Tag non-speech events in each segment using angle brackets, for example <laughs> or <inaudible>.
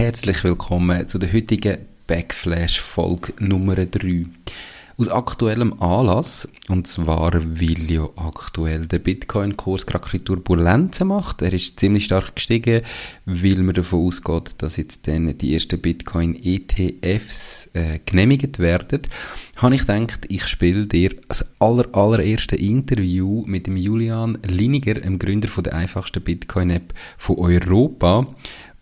herzlich willkommen zu der heutigen Backflash-Folge Nummer 3. Aus aktuellem Anlass, und zwar weil ja aktuell der Bitcoin-Kurs gerade Turbulenzen macht. Er ist ziemlich stark gestiegen, weil man davon ausgeht, dass jetzt dann die ersten Bitcoin-ETFs äh, genehmigt werden. Habe ich gedacht, ich spiele dir das aller, allererste Interview mit dem Julian Liniger, dem Gründer von der einfachsten Bitcoin-App von Europa,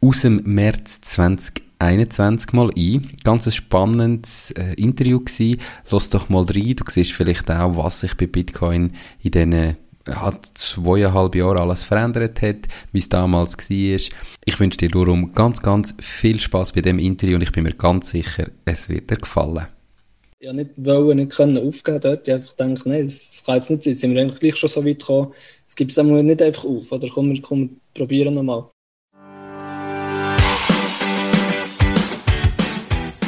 aus dem März 2021 mal ein. Ganz ein spannendes äh, Interview gewesen. Lass doch mal rein. Du siehst vielleicht auch, was sich bei Bitcoin in diesen hat zweieinhalb Jahre alles verändert hat, wie es damals war. Ich wünsche dir darum ganz, ganz viel Spaß bei dem Interview und ich bin mir ganz sicher, es wird dir gefallen. Ja, nicht wollen, nicht können aufgeben dort. Ich einfach gedacht, nein, das kann jetzt nicht sein. Sind wir eigentlich gleich schon so weit gekommen. Es gibt es nicht einfach auf. Oder komm, wir, komm, probieren nochmal.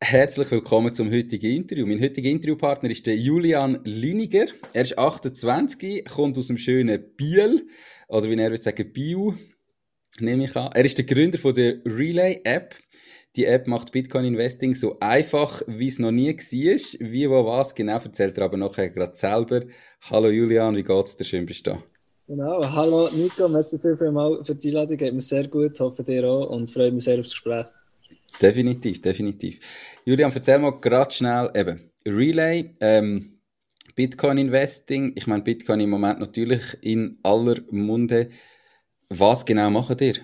Herzlich willkommen zum heutigen Interview. Mein heutiger Interviewpartner ist der Julian Liniger. Er ist 28, kommt aus dem schönen Biel, oder wie er würde sagen, Biu, nehme ich an. Er ist der Gründer von der Relay App. Die App macht Bitcoin Investing so einfach, wie es noch nie war. Wie, wo, was, genau erzählt er aber nachher gerade selber. Hallo Julian, wie geht's dir? Schön bist du da. Genau, hallo Nico, merci viel, viel mal für die Einladung, geht mir sehr gut, hoffe dir auch und freue mich sehr aufs Gespräch. Definitiv, definitiv. Julian, erzähl mal gerade schnell eben Relay, ähm, Bitcoin Investing. Ich meine, Bitcoin im Moment natürlich in aller Munde. Was genau machen ihr?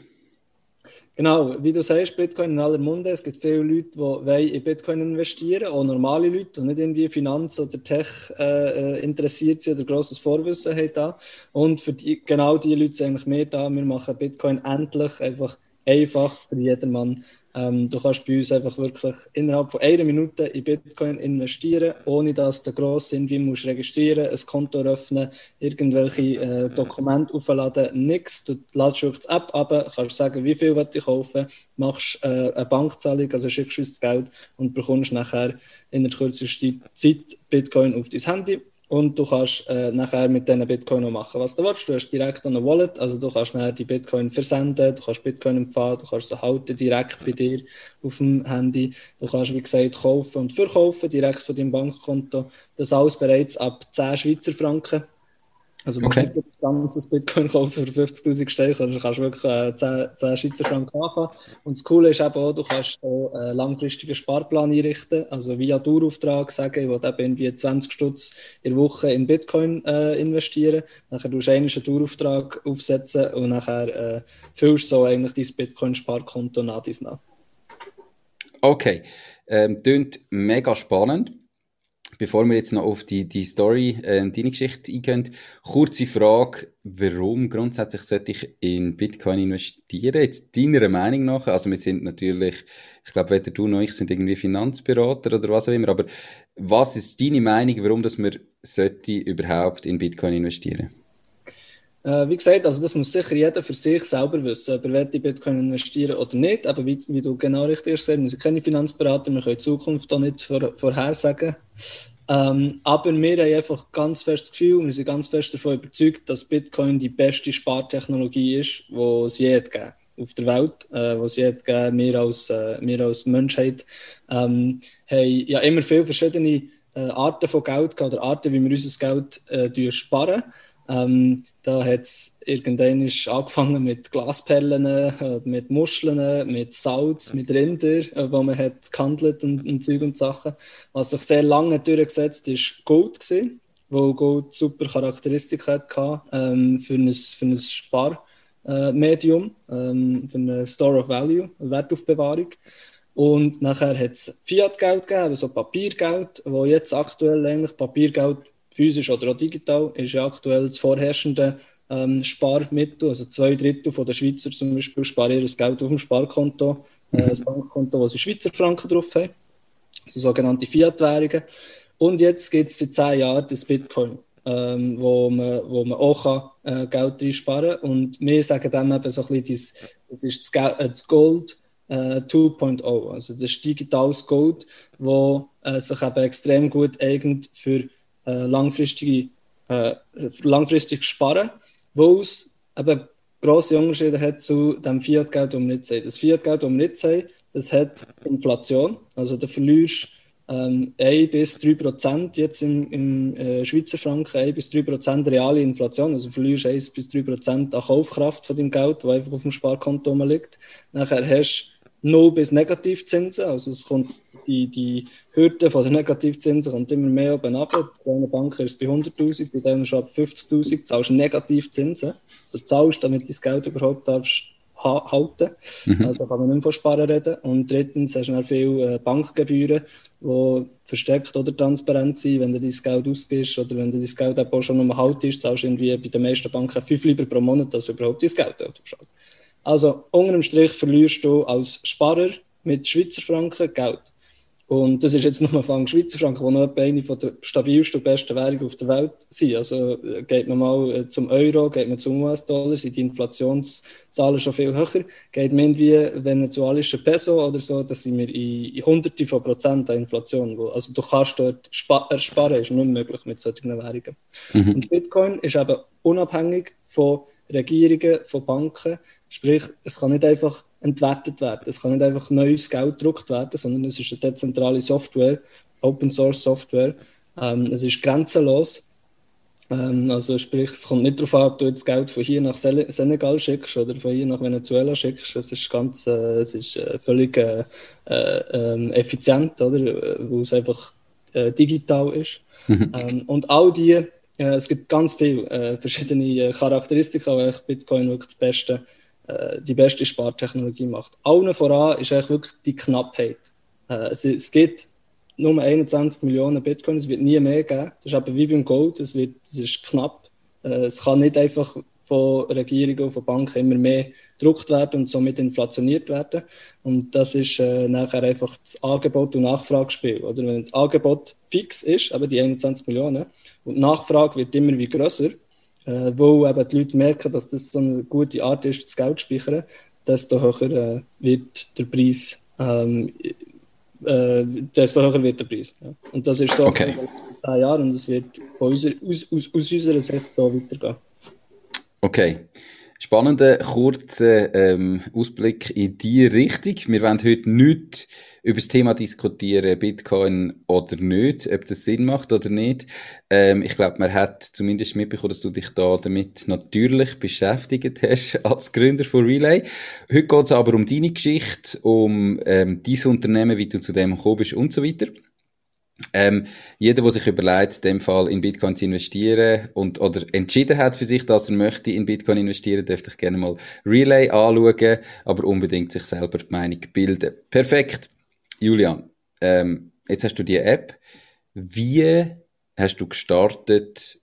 Genau, wie du sagst, Bitcoin in aller Munde. Es gibt viele Leute, die in Bitcoin investieren, auch normale Leute, die nicht irgendwie Finanz- oder Tech äh, äh, interessiert sind oder grosses Vorwissen haben da. Und für die, genau diese Leute sind eigentlich mehr da. Wir machen Bitcoin endlich einfach einfach für jedermann ähm, du kannst bei uns einfach wirklich innerhalb von einer Minute in Bitcoin investieren, ohne dass du gross irgendwie musst registrieren, ein Konto öffnen, irgendwelche äh, Dokumente aufladen, nichts. Du ladest wirklich die App ab, kannst sagen, wie viel du kaufen, machst äh, eine Bankzahlung, also schickst uns das Geld und bekommst nachher in der kürzesten Zeit Bitcoin auf dein Handy und du kannst äh, nachher mit diesen Bitcoin noch machen, was du willst. Du hast direkt eine Wallet, also du kannst nachher die Bitcoin versenden, du kannst Bitcoin empfangen, du kannst sie halten direkt bei dir auf dem Handy. Du kannst, wie gesagt, kaufen und verkaufen direkt von deinem Bankkonto. Das alles bereits ab 10 Schweizer Franken. Also man okay. kann nicht ein ganzes Bitcoin kaufen für 50'000 Steine, also kannst wirklich äh, 10, 10 Schweizer Franken anfangen. Und das Coole ist eben auch, du kannst auch einen äh, langfristigen Sparplan einrichten, also via Dauerauftrag sagen, ich will eben irgendwie 20 Stutz in der Woche in Bitcoin äh, investieren. Nachher tust du einen Dauerauftrag aufsetzen und nachher äh, füllst du so eigentlich dein Bitcoin-Sparkonto nach dies nach. Okay, ähm, klingt mega spannend. Bevor wir jetzt noch auf die, die Story, äh, deine Geschichte eingehen, kurze Frage, warum grundsätzlich sollte ich in Bitcoin investieren? Jetzt deiner Meinung nach, also wir sind natürlich, ich glaube weder du noch ich sind irgendwie Finanzberater oder was auch immer, aber was ist deine Meinung, warum dass man sollte überhaupt in Bitcoin investieren? Äh, wie gesagt, also das muss sicher jeder für sich selber wissen, ob er in Bitcoin investieren oder nicht. Aber wie, wie du genau richtig hast, wir sind keine Finanzberater, wir können die Zukunft da nicht vor, vorhersagen. Ähm, aber wir haben einfach ganz fest das Gefühl, wir sind ganz fest davon überzeugt, dass Bitcoin die beste Spartechnologie ist, die es je gegeben auf der Welt, äh, was je gegeben. Wir als, äh, wir als Menschheit ähm, haben ja immer viele verschiedene äh, Arten von Geld oder Arten, wie wir unser Geld äh, sparen. Ähm, da hat es irgendwann angefangen mit Glasperlen, äh, mit Muscheln, mit Salz, mit Rinder, äh, wo man hat gehandelt und, und Zeug und Sachen. Was sich sehr lange durchgesetzt ist Gold gewesen, wo Gold super Charakteristik hatte ähm, für ein, für ein Sparmedium, äh, ähm, für eine Store of Value, eine Wertaufbewahrung. Und nachher hat es Fiat-Geld gegeben, also Papiergeld, wo jetzt aktuell eigentlich Papiergeld physisch oder auch digital, ist ja aktuell das vorherrschende ähm, Sparmittel. Also zwei Drittel von der Schweizer zum Beispiel sparen ihr Geld auf dem Sparkonto, äh, mhm. das Bankkonto, wo sie Schweizer Franken drauf haben, also sogenannte Fiat-Währungen. Und jetzt gibt es seit 10 Jahren das Bitcoin, ähm, wo, man, wo man auch kann, äh, Geld reinsparen kann. Und wir sagen dem eben so ein bisschen, das, das ist das, äh, das Gold äh, 2.0. Also das ist digitales Gold, wo äh, sich eben extrem gut eignet für äh, langfristige, äh, langfristig Sparen, wo es eben grosse Unterschiede hat zu dem Fiat-Geld, das wir jetzt haben. Das Fiat-Geld, das wir jetzt haben, das hat Inflation. Also du verlierst ähm, 1 bis 3 Prozent jetzt im, im äh, Schweizer Franken, 1 bis 3 Prozent reale Inflation. Also du verlierst 1 bis 3 Prozent an Kaufkraft von deinem Geld, das einfach auf dem Sparkonto liegt. Nachher hast 0 bis Negativzinsen. Also es kommt die, die Hürde von der Negativzinsen kommt immer mehr oben ab. Bei einer Bank ist es bei 100'000, bei denen schon ab 50'000 zahlst du Negativzinsen. Also zahlst, damit du das Geld überhaupt darfst ha halten. Mhm. Also kann man nicht mehr von Sparen reden. Und drittens hast du dann viele äh, Bankgebühren, die versteckt oder transparent sind, wenn du dein Geld ausgibst oder wenn du dein Geld auch schon um haltest, zahlst du irgendwie bei den meisten Banken fünf lieber pro Monat, dass du überhaupt dein Geld aufschaust. Also unter dem Strich verlierst du als Sparer mit Schweizer Franken Geld. Und das ist jetzt <laughs> nur von Schweizer Franken, die noch eine der stabilsten und besten Währungen auf der Welt sind. Also äh, geht man mal äh, zum Euro, geht man zum US-Dollar, sind die Inflationszahlen schon viel höher. Geht man irgendwie venezuelische Peso oder so, da sind wir in, in Hunderte von Prozent an Inflation. Also du kannst dort ersparen, ist nicht möglich mit solchen Währungen. Mhm. Und Bitcoin ist eben unabhängig von Regierungen, von Banken. Sprich, es kann nicht einfach entwertet werden. Es kann nicht einfach neues Geld gedruckt werden, sondern es ist eine dezentrale Software, Open Source Software. Ähm, es ist grenzenlos. Ähm, also sprich, es kommt nicht darauf an, ob du jetzt Geld von hier nach Senegal schickst oder von hier nach Venezuela schickst. Es ist ganz, äh, es ist äh, völlig äh, äh ähm, effizient, oder? Weil es einfach äh, digital ist. Mhm. Ähm, und all die, äh, es gibt ganz viele verschiedene Charakteristika, weil Bitcoin wirklich das Beste äh, die beste Spartechnologie macht. Allen voran ist eigentlich wirklich die Knappheit. Äh, es, es gibt nur 21 Millionen Bitcoin, es wird nie mehr geben. Das ist aber wie beim Gold, es, wird, es ist knapp. Äh, es kann nicht einfach von Regierungen und von Banken immer mehr gedruckt werden und somit inflationiert werden. Und das ist äh, nachher einfach das Angebot- und Nachfragespiel. Oder wenn das Angebot fix ist, aber die 21 Millionen, und die Nachfrage wird immer wie größer, äh, wo eben die Leute merken, dass das so eine gute Art ist, das Geld zu speichern, desto höher äh, wird der Preis. Ähm, äh, desto höher wird der Preis. Ja. Und das ist so okay. 10 Jahren und es wird von unserer, aus, aus, aus unserer Sicht so weitergehen. Okay. Spannender, kurzer ähm, Ausblick in die Richtung. Wir wollen heute nicht über das Thema diskutieren, Bitcoin oder nicht, ob das Sinn macht oder nicht. Ähm, ich glaube, man hat zumindest mitbekommen, dass du dich da damit natürlich beschäftigt hast <laughs> als Gründer von Relay. Heute geht es aber um deine Geschichte, um ähm, dein Unternehmen, wie du zu dem gekommen bist und so weiter. Ähm, jeder, der sich überlegt, in dem Fall in Bitcoin zu investieren und oder entschieden hat für sich, dass er möchte in Bitcoin investieren, dürfte ich gerne mal Relay anschauen, aber unbedingt sich selber die Meinung bilden. Perfekt. Julian, ähm, jetzt hast du die App. Wie hast du gestartet?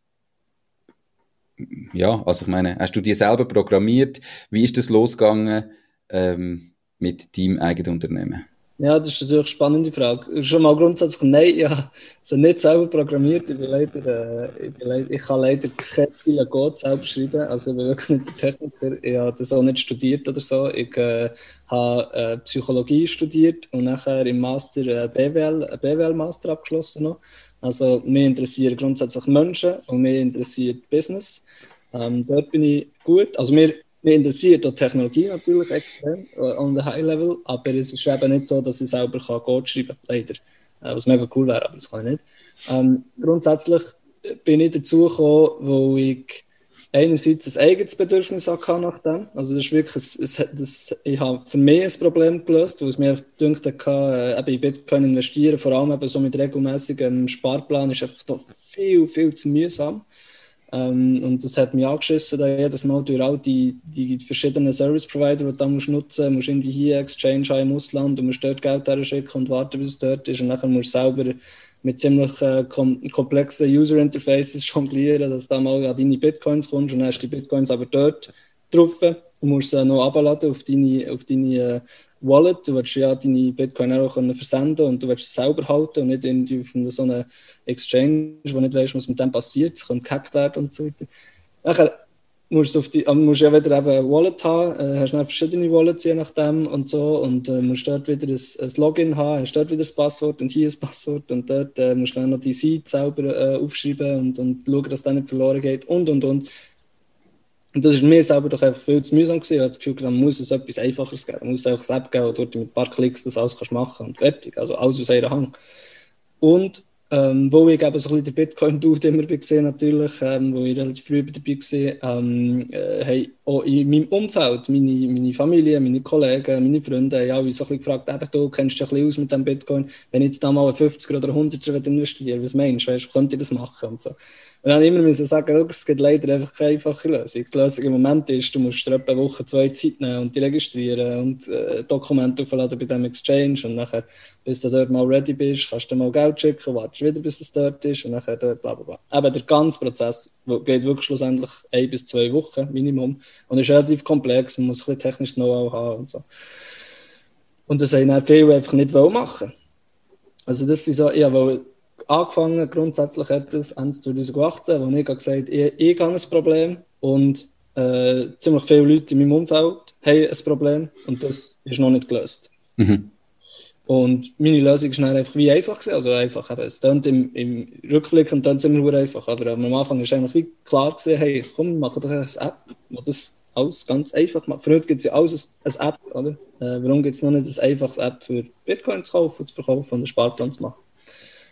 Ja, also ich meine, hast du die selber programmiert? Wie ist das losgegangen ähm, mit deinem eigenen Unternehmen? Ja, das ist natürlich eine spannende Frage. Schon mal grundsätzlich, nein, ich habe sie nicht selber programmiert. Ich, bin leider, äh, ich, bin leider, ich kann leider keine Ziele Code selber schreiben. Also ich bin wirklich nicht der Techniker. Ich habe das auch nicht studiert oder so. Ich äh, habe äh, Psychologie studiert und nachher im Master äh, BWL, BWL-Master abgeschlossen. Noch. Also mir interessieren grundsätzlich Menschen und mir interessiert Business. Ähm, dort bin ich gut. Also mir mir interessiert auch Technologie natürlich extrem, äh, on the high level, aber es ist eben nicht so, dass ich selber kann Code schreiben kann, leider. Äh, was mega cool wäre, aber das kann ich nicht. Ähm, grundsätzlich bin ich dazu gekommen, wo ich einerseits ein eigenes Bedürfnis hatte nach dem. Also das ist wirklich, ein, ein, das, ich habe für mich ein Problem gelöst, wo es mir gedacht hat, äh, eben in Bitcoin investieren, vor allem eben so mit regelmäßigem Sparplan, ist einfach viel, viel zu mühsam. Ähm, und das hat mich angeschissen, da jedes Mal durch all die, die verschiedenen Service Provider, die du da musst nutzen musst, musst irgendwie hier Exchange haben im Ausland und musst dort Geld schicken und warten, bis es dort ist. Und dann musst du selber mit ziemlich äh, kom komplexen User Interfaces <laughs> jonglieren, dass du da mal an deine Bitcoins kommst und hast die Bitcoins aber dort drauf und musst sie noch abladen auf deine, auf deine Wallet, du willst ja deine Bitcoin auch können versenden und du willst sie selber halten und nicht irgendwie auf so einer Exchange, wo nicht weißt, was mit dem passiert, es könnte gehackt werden und so weiter. Nachher musst du, auf die, musst ja wieder eben ein Wallet haben, äh, hast dann verschiedene Wallets je nachdem und so und äh, musst dort wieder ein, ein, Login haben, hast dort wieder das Passwort und hier ein Passwort und dort äh, musst du dann noch die Seite selber äh, aufschreiben und, und schauen, dass das nicht verloren geht und und und. Und das ist mir selber doch einfach viel zu mühsam gewesen. Ich habe das Gefühl, man muss es etwas Einfacheres geben. Man muss es einfach App geben, wo du mit ein paar Klicks das alles kannst machen und fertig. Also alles aus einer Hand. Und ähm, wo ich eben so ein bisschen der Bitcoin-Dude immer gesehen natürlich, ähm, wo ich relativ früh dabei war, ähm, äh, hey, auch in meinem Umfeld, meine, meine Familie, meine Kollegen, meine Freunde, haben alle so ein bisschen gefragt, eben, du kennst dich ein bisschen aus mit dem Bitcoin, wenn ich jetzt da mal einen 50 oder 100 investiere, was meinst du, weißt, könnte ich das machen und so. Und dann immer müssen sagen, es gibt leider einfach keine einfache Lösung. Die Lösung im Moment ist, du musst dir eine Woche, zwei Zeit nehmen und die registrieren und äh, Dokumente aufladen bei dem Exchange und nachher, bis du dort mal ready bist, kannst du mal Geld schicken, wartest wieder, bis es dort ist und nachher dort bla bla bla. Aber der ganze Prozess geht wirklich schlussendlich ein bis zwei Wochen Minimum und ist relativ komplex, man muss ein bisschen technisches Know-how haben und so. Und das haben dann viele einfach nicht machen Also das ist so, ja, weil angefangen, grundsätzlich hat es Ende 2018, wo ich gesagt habe, ich, ich habe ein Problem und äh, ziemlich viele Leute in meinem Umfeld haben ein Problem und das ist noch nicht gelöst. Mhm. Und meine Lösung war einfach wie einfach. Gewesen. Also einfach, eben, es klingt im, im Rückblick und dann immer einfach. Aber am Anfang war eigentlich wie klar gewesen, hey, komm, mach doch eine App, wo das alles ganz einfach macht. Für heute gibt es ja alles eine App, oder? Äh, warum gibt es noch nicht eine einfache App für Bitcoin zu kaufen, zu verkaufen und einen Sparplan zu machen?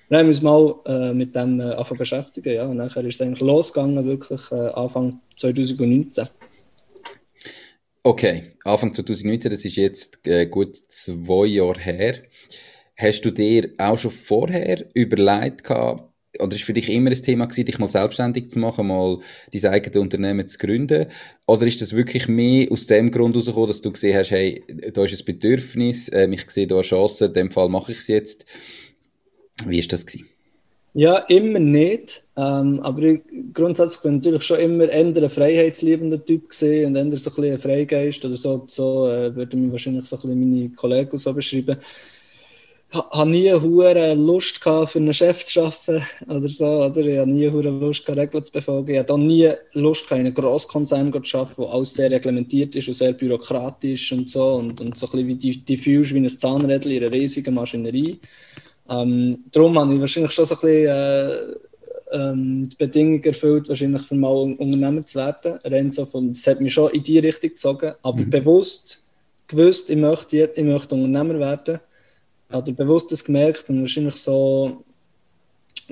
Dann haben wir uns mal äh, mit dem äh, beschäftigen. Ja. Und nachher ist es eigentlich losgegangen, wirklich äh, Anfang 2019. Okay, Anfang 2019, das ist jetzt äh, gut zwei Jahre her. Hast du dir auch schon vorher überlegt gehabt, oder ist für dich immer ein Thema gewesen, dich mal selbstständig zu machen, mal dein eigenes Unternehmen zu gründen? Oder ist das wirklich mehr aus dem Grund herausgekommen, dass du gesehen hast, hey, da ist ein Bedürfnis, äh, ich sehe da eine Chance, in dem Fall mache ich es jetzt. Wie war das? Gewesen? Ja, immer nicht. Ähm, aber ich, grundsätzlich bin ich natürlich schon immer eher ein freiheitsliebender Typ gesehen und eher so ein bisschen Freigeist oder so. So äh, würden mich wahrscheinlich so ein bisschen meine Kollegen so beschreiben. Ich habe nie eine Lust gehabt, für einen Chef zu arbeiten <laughs> oder so. Oder? Ich habe nie eine Lust gehabt, Regeln zu befolgen. Ich habe nie Lust gehabt, in einem Grosskonzern zu arbeiten, wo alles sehr reglementiert ist und sehr bürokratisch und so. Und, und so ein bisschen wie fühlst wie ein Zahnrädchen in einer riesigen Maschinerie. Ähm, darum habe ich wahrscheinlich schon so ein bisschen äh, ähm, die Bedingungen erfüllt, wahrscheinlich für mal Unternehmer zu werden. Von, das hat mich schon in die Richtung gezogen, aber mhm. bewusst gewusst, ich möchte, ich möchte Unternehmer werden. Oder bewusst das gemerkt und wahrscheinlich so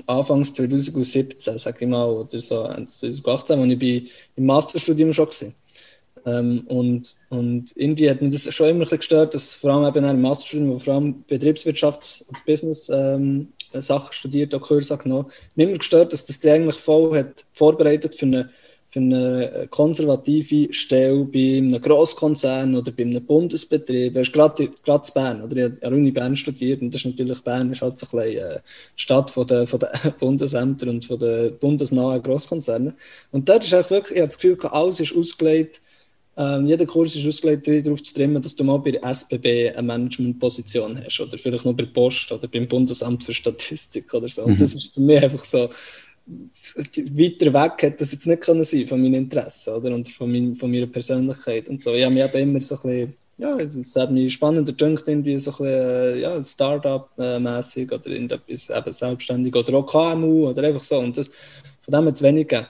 Anfangs 2017, sage ich mal, oder so 2018, als ich im Masterstudium schon war. Ähm, und, und irgendwie hat mich das schon immer ein bisschen gestört, dass vor allem eben im Masterstudium, wo vor allem Betriebswirtschaft als Business ähm, Sachen studiert, auch Kurse genommen, mich immer gestört, dass das die eigentlich voll hat vorbereitet für eine, für eine konservative Stelle bei einem Grosskonzern oder bei einem Bundesbetrieb. Du hast gerade, gerade in Bern, oder? Ich habe an Uni Bern studiert und das ist natürlich, Bern ist halt so ein bisschen äh, die Stadt von der, von der <laughs> Bundesämter und von den bundesnahen Grosskonzernen. Und dort ist eigentlich wirklich, ich habe das Gefühl, alles ist ausgelegt ähm, jeder Kurs ist ausgelegt darauf zu trimmen, dass du mal bei der SBB eine Managementposition hast oder vielleicht noch bei der Post oder beim Bundesamt für Statistik oder so. Mhm. Und das ist für mich einfach so, weiter weg hätte das jetzt nicht können sein von meinen Interessen oder? und von, mein, von meiner Persönlichkeit und so. Ich habe mich eben immer so ein bisschen, ja, es hat mich spannender gedacht, irgendwie so ein bisschen, äh, ja, Start-up-mäßig oder irgendetwas eben selbstständig oder auch KMU oder einfach so und das, von dem hat es wenig gegeben.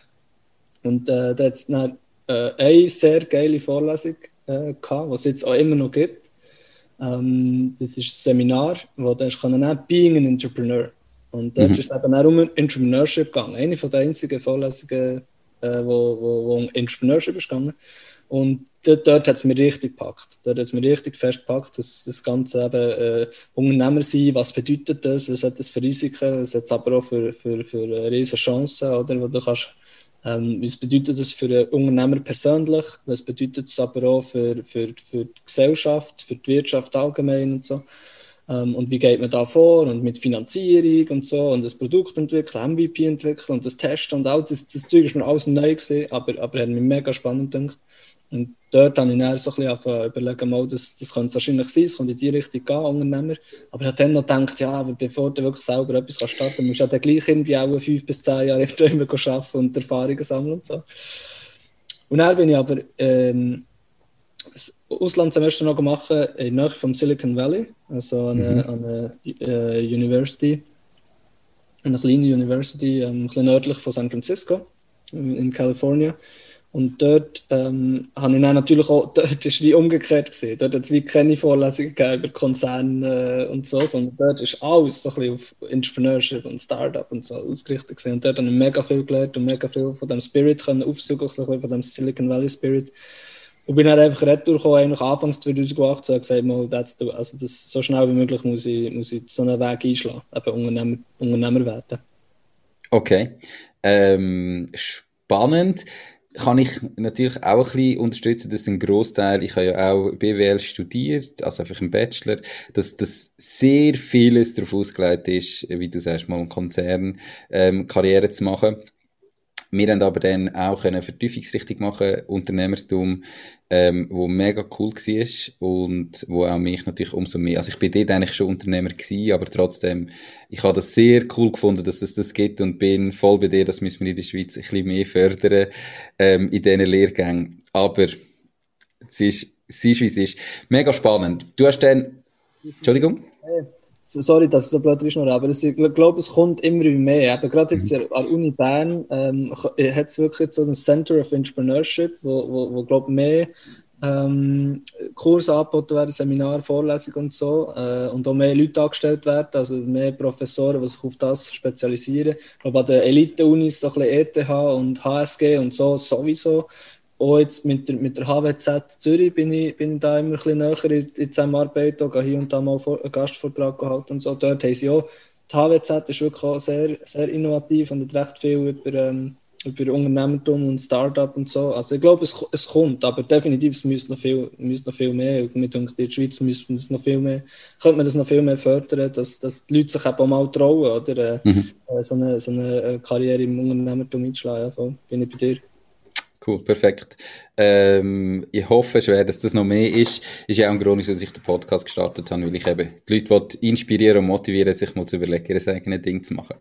Und äh, da hat es dann äh, eine sehr geile Vorlesung äh, gehabt, was es jetzt auch immer noch gibt. Ähm, das ist ein Seminar, wo du nehmen Being an Entrepreneur. Und dort mhm. ist es eben auch um Entrepreneurship gegangen. Eine von den einzigen Vorlesungen, äh, wo, wo, wo um Entrepreneurship ist gegangen. Und dort, dort hat es mir richtig gepackt. Dort hat es mir richtig festgepackt, dass das Ganze eben äh, Unternehmer sein, was bedeutet das, was hat das für Risiken, was hat es aber auch für, für, für riesige Chancen, oder, wo du kannst ähm, was bedeutet das für einen Unternehmer persönlich? Was bedeutet es aber auch für, für, für die Gesellschaft, für die Wirtschaft allgemein und so? Ähm, und wie geht man da vor? Und mit Finanzierung und so und das Produkt entwickeln, MVP entwickeln und das Testen und all das, das Zeug ist mir alles neu gesehen, aber, aber hat mich mega spannend gedacht. Und dort habe ich dann so ein bisschen überlegen, mal, das, das könnte es wahrscheinlich sein, es könnte in die Richtung gehen, Unternehmer. Aber ich habe dann noch gedacht, ja, aber bevor du wirklich selber etwas kannst starten kannst, musst du ja dann gleich irgendwie auch fünf bis zehn Jahre <laughs> immer arbeiten und Erfahrungen sammeln und so. Und dann bin ich aber ähm, das Auslandssemester noch gemacht in der Nähe vom Silicon Valley, also an einer mhm. eine, University, eine kleine University, ähm, ein bisschen nördlich von San Francisco in, in Kalifornien. Und dort ähm, habe ich dann natürlich auch, <laughs> dort ist wie umgekehrt gesehen. Dort hat es wie keine Vorlesungen gegeben über Konzerne äh, und so, sondern dort ist alles so ein bisschen auf Entrepreneurship und Startup und so ausgerichtet gewesen. Und dort habe ich mega viel gelernt und mega viel von dem Spirit können aufsuchen, so von dem Silicon Valley Spirit. Und bin dann einfach retour gekommen, eigentlich Anfangs 2018 und gesagt, mal, that's the, also das, so schnell wie möglich muss ich, muss ich so einen Weg einschlagen, eben Unternehmer, Unternehmer werden. Okay. Ähm, spannend kann ich natürlich auch ein bisschen unterstützen, dass ein Großteil, ich habe ja auch BWL studiert, also einfach im Bachelor, dass das sehr vieles darauf ausgelegt ist, wie du sagst, mal einen Konzern ähm, Karriere zu machen. Wir haben aber dann auch eine Vertiefungsrichtung machen, Unternehmertum, ähm, wo mega cool war und wo auch mich natürlich umso mehr, also ich bin dort eigentlich schon Unternehmer gewesen, aber trotzdem, ich habe das sehr cool gefunden, dass es das gibt und bin voll bei dir, das müssen wir in der Schweiz ein bisschen mehr fördern ähm, in diesen Lehrgängen. Aber es ist, es ist, wie es ist. Mega spannend. Du hast dann, Entschuldigung? Sorry, dass es so blöd ist, aber ich glaube, es kommt immer mehr. Eben gerade jetzt mhm. an der Uni Bern ähm, hat es wirklich so ein Center of Entrepreneurship, wo, wo, wo glaube mehr ähm, Kurse angeboten werden, Seminare, Vorlesungen und so, äh, und auch mehr Leute angestellt werden, also mehr Professoren, die sich auf das spezialisieren. Ich glaube, an den Elite-Unis, so ein bisschen ETH und HSG und so sowieso, auch jetzt mit der, mit der HWZ Zürich bin ich, bin ich da immer ein bisschen näher in, in Zusammenarbeit, auch hier und da mal einen Gastvortrag gehalten und so. Dort haben sie auch, die HWZ ist wirklich auch sehr, sehr innovativ und hat recht viel über, ähm, über Unternehmertum und Startup und so. Also ich glaube, es, es kommt, aber definitiv, es müsste noch viel, müsste noch viel mehr. Und mit in der Schweiz müsste das noch viel mehr, könnte man das noch viel mehr fördern, dass, dass die Leute sich eben auch mal trauen, oder äh, mhm. Äh, so, eine, so eine äh, Karriere im Unternehmertum einzuschlagen. Ja, voll. Bin ich bei dir. Cool, perfekt. Ähm, ich hoffe schwer, dass das noch mehr ist. Ist ja auch ein Grund, dass ich den Podcast gestartet habe, weil ich eben die Leute inspirieren und motivieren, sich mal zu überlegen, ihr eigenes Ding zu machen.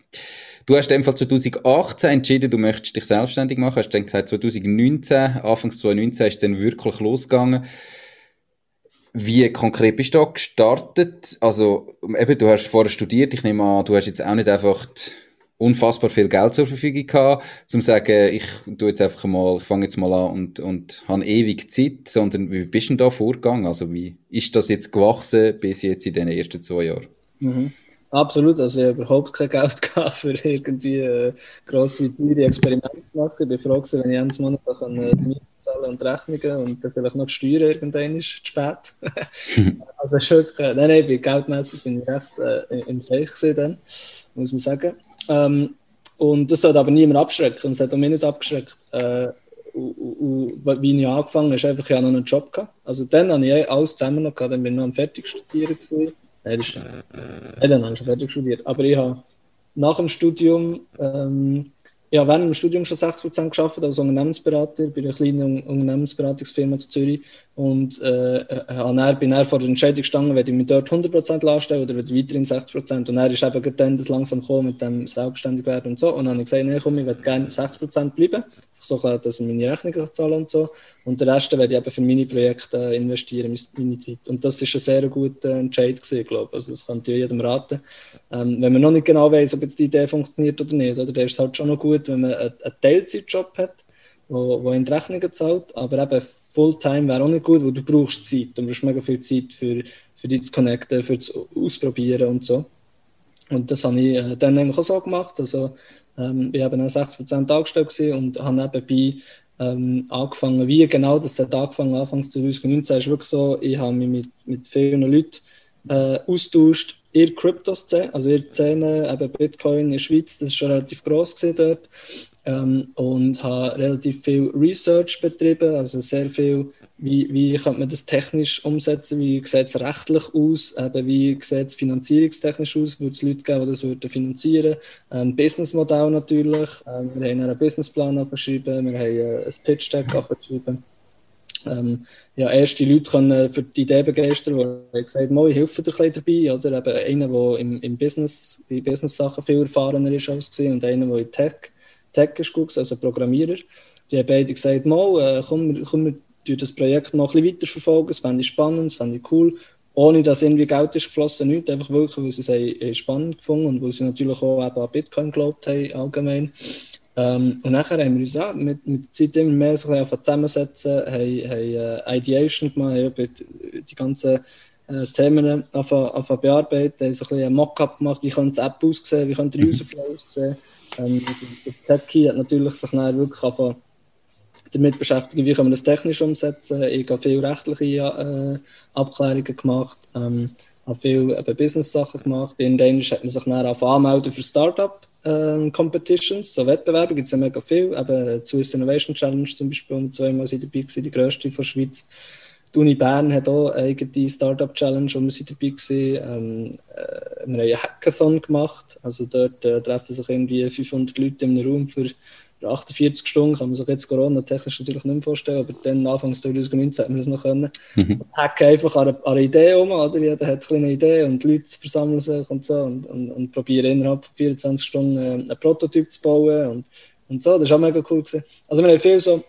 Du hast in Fall 2018 entschieden, du möchtest dich selbstständig machen. Hast dann gesagt, 2019, Anfangs 2019 ist dann wirklich losgegangen. Wie konkret bist du da gestartet? Also, eben, du hast vorher studiert. Ich nehme an, du hast jetzt auch nicht einfach die unfassbar viel Geld zur Verfügung gehabt, zum sagen, ich tu jetzt einfach mal, ich fange jetzt mal an und, und habe ewig Zeit, sondern wie bist du denn da vorgegangen? Also wie ist das jetzt gewachsen bis jetzt in den ersten zwei Jahren? Mhm. Absolut, also ich habe überhaupt kein Geld <laughs> gehabt, für irgendwie äh, grosse, teure Experimente zu machen. Ich bin froh gewesen, wenn ich jeden Monat auch äh, die Miete zahlen und Rechnungen und dann vielleicht noch die Steuern irgendwann ist zu spät. <laughs> also wirklich, äh, nein, nein, geldmässig bin ich recht äh, im Seich dann, muss man sagen. Ähm, und das sollte aber niemand abschrecken. Und es hat auch mich nicht abgeschreckt. Äh, wie ich angefangen habe, einfach, ich noch einen Job gehabt. Also dann habe ich eh alles zusammen noch gehabt, dann bin ich noch am Fertigstudieren gewesen. Nein, das ist, äh, dann habe ich schon fertig studiert. Aber ich habe nach dem Studium ähm, ja, während dem Studium schon 60% geschafft als Unternehmensberater bei einer kleinen Unternehmensberatungsfirma in Zürich und äh, äh, bin dann vor der Entscheidung gestanden, werde ich mich dort 100% anstellen oder werde ich weiterhin 60%. Und er ist eben dann das langsam gekommen mit dem Selbstständigwerden und so. Und dann habe ich gesagt, nee, komm, ich würde gerne 60% bleiben, so dass ich meine Rechnungen zahlen und so. Und den Rest werde ich eben für meine Projekte investieren, meine Zeit. Und das ist ein sehr guter Entscheid gewesen, glaube ich. Also das könnte ich jedem raten. Ähm, wenn man noch nicht genau weiß, ob jetzt die Idee funktioniert oder nicht, oder, dann ist halt schon noch gut, wenn man einen, Teilzeitjob hat, wo, wo in die Rechnungen zahlt, aber eben Fulltime wäre auch nicht gut, weil du brauchst Zeit, du brauchst mega viel Zeit für, für dich zu connecten, für das Ausprobieren und so. Und das habe ich äh, dann nämlich auch so gemacht, also ähm, ich habe dann 60% angestellt und habe nebenbei ähm, angefangen, wie genau das hat angefangen, Anfangs 2019 ist wirklich so, ich habe mich mit, mit vielen Leuten äh, austauscht, ihr Kryptoszene, also ihr Szene, eben Bitcoin in der Schweiz, das ist schon relativ groß dort. Ähm, und habe relativ viel Research betrieben, also sehr viel, wie, wie könnte man das technisch umsetzen, wie sieht es rechtlich aus, eben wie sieht es finanzierungstechnisch aus, würde es Leute geben, die das würden finanzieren. Ähm, Businessmodell natürlich, ähm, wir haben einen Businessplan aufgeschrieben, wir haben äh, ein Pitch-Deck aufgeschrieben ähm, ja, erste Leute können für die Idee begeistern, die gesagt haben, ich helfe dir ein dabei. Oder eben einer, der im, im Business, in Business-Sachen viel erfahrener ist als sie und einer, der in Tech, Tech ist gut, also Programmierer. Die haben beide gesagt, mal, äh, komm, komm, wir durch das Projekt noch ein bisschen weiterverfolgen, das fände ich spannend, das fände ich cool, ohne dass irgendwie Geld ist geflossen, nicht, einfach wirklich, weil sie es haben, spannend gefunden und weil sie natürlich auch eben an Bitcoin geglaubt haben, allgemein. Ähm, und nachher haben wir uns ja, mit, mit der Zeit immer mehr so ein bisschen zusammensetzen, haben, haben uh, Ideation gemacht, haben die ganzen äh, Themen anfangen bearbeiten, haben so ein bisschen ein Mockup gemacht, wie könnte die App aussehen, wie könnte der mhm. Userflow aussehen. Ähm, der Techie hat natürlich sich dann wirklich anfangen damit beschäftigen, wie können wir das technisch umsetzen. Ich habe viele rechtliche äh, Abklärungen gemacht, ähm, habe viele Business-Sachen gemacht. In Dänisch hat man sich dann anmelden für Startup-Competitions, ähm, so Wettbewerbe gibt es ja mega viel. Eben Swiss Innovation Challenge zum Beispiel, um zweimal dabei gewesen, die grösste von der Schweiz. Die Uni Bern hat auch eine eigene Startup Challenge, wo wir dabei waren. Ähm, äh, wir haben einen Hackathon gemacht. Also dort äh, treffen sich irgendwie 500 Leute in einem Raum für 48 Stunden kann man sich jetzt Corona-technisch natürlich nicht mehr vorstellen, aber dann Anfangs 2019 hat man das noch können. Mhm. Hacken einfach an einer, an einer Idee um, oder? Jeder hat eine Idee und die Leute versammeln sich und so und, und, und probieren innerhalb von 24 Stunden äh, einen Prototyp zu bauen und, und so. Das war auch mega cool. Gewesen. Also wir haben viel so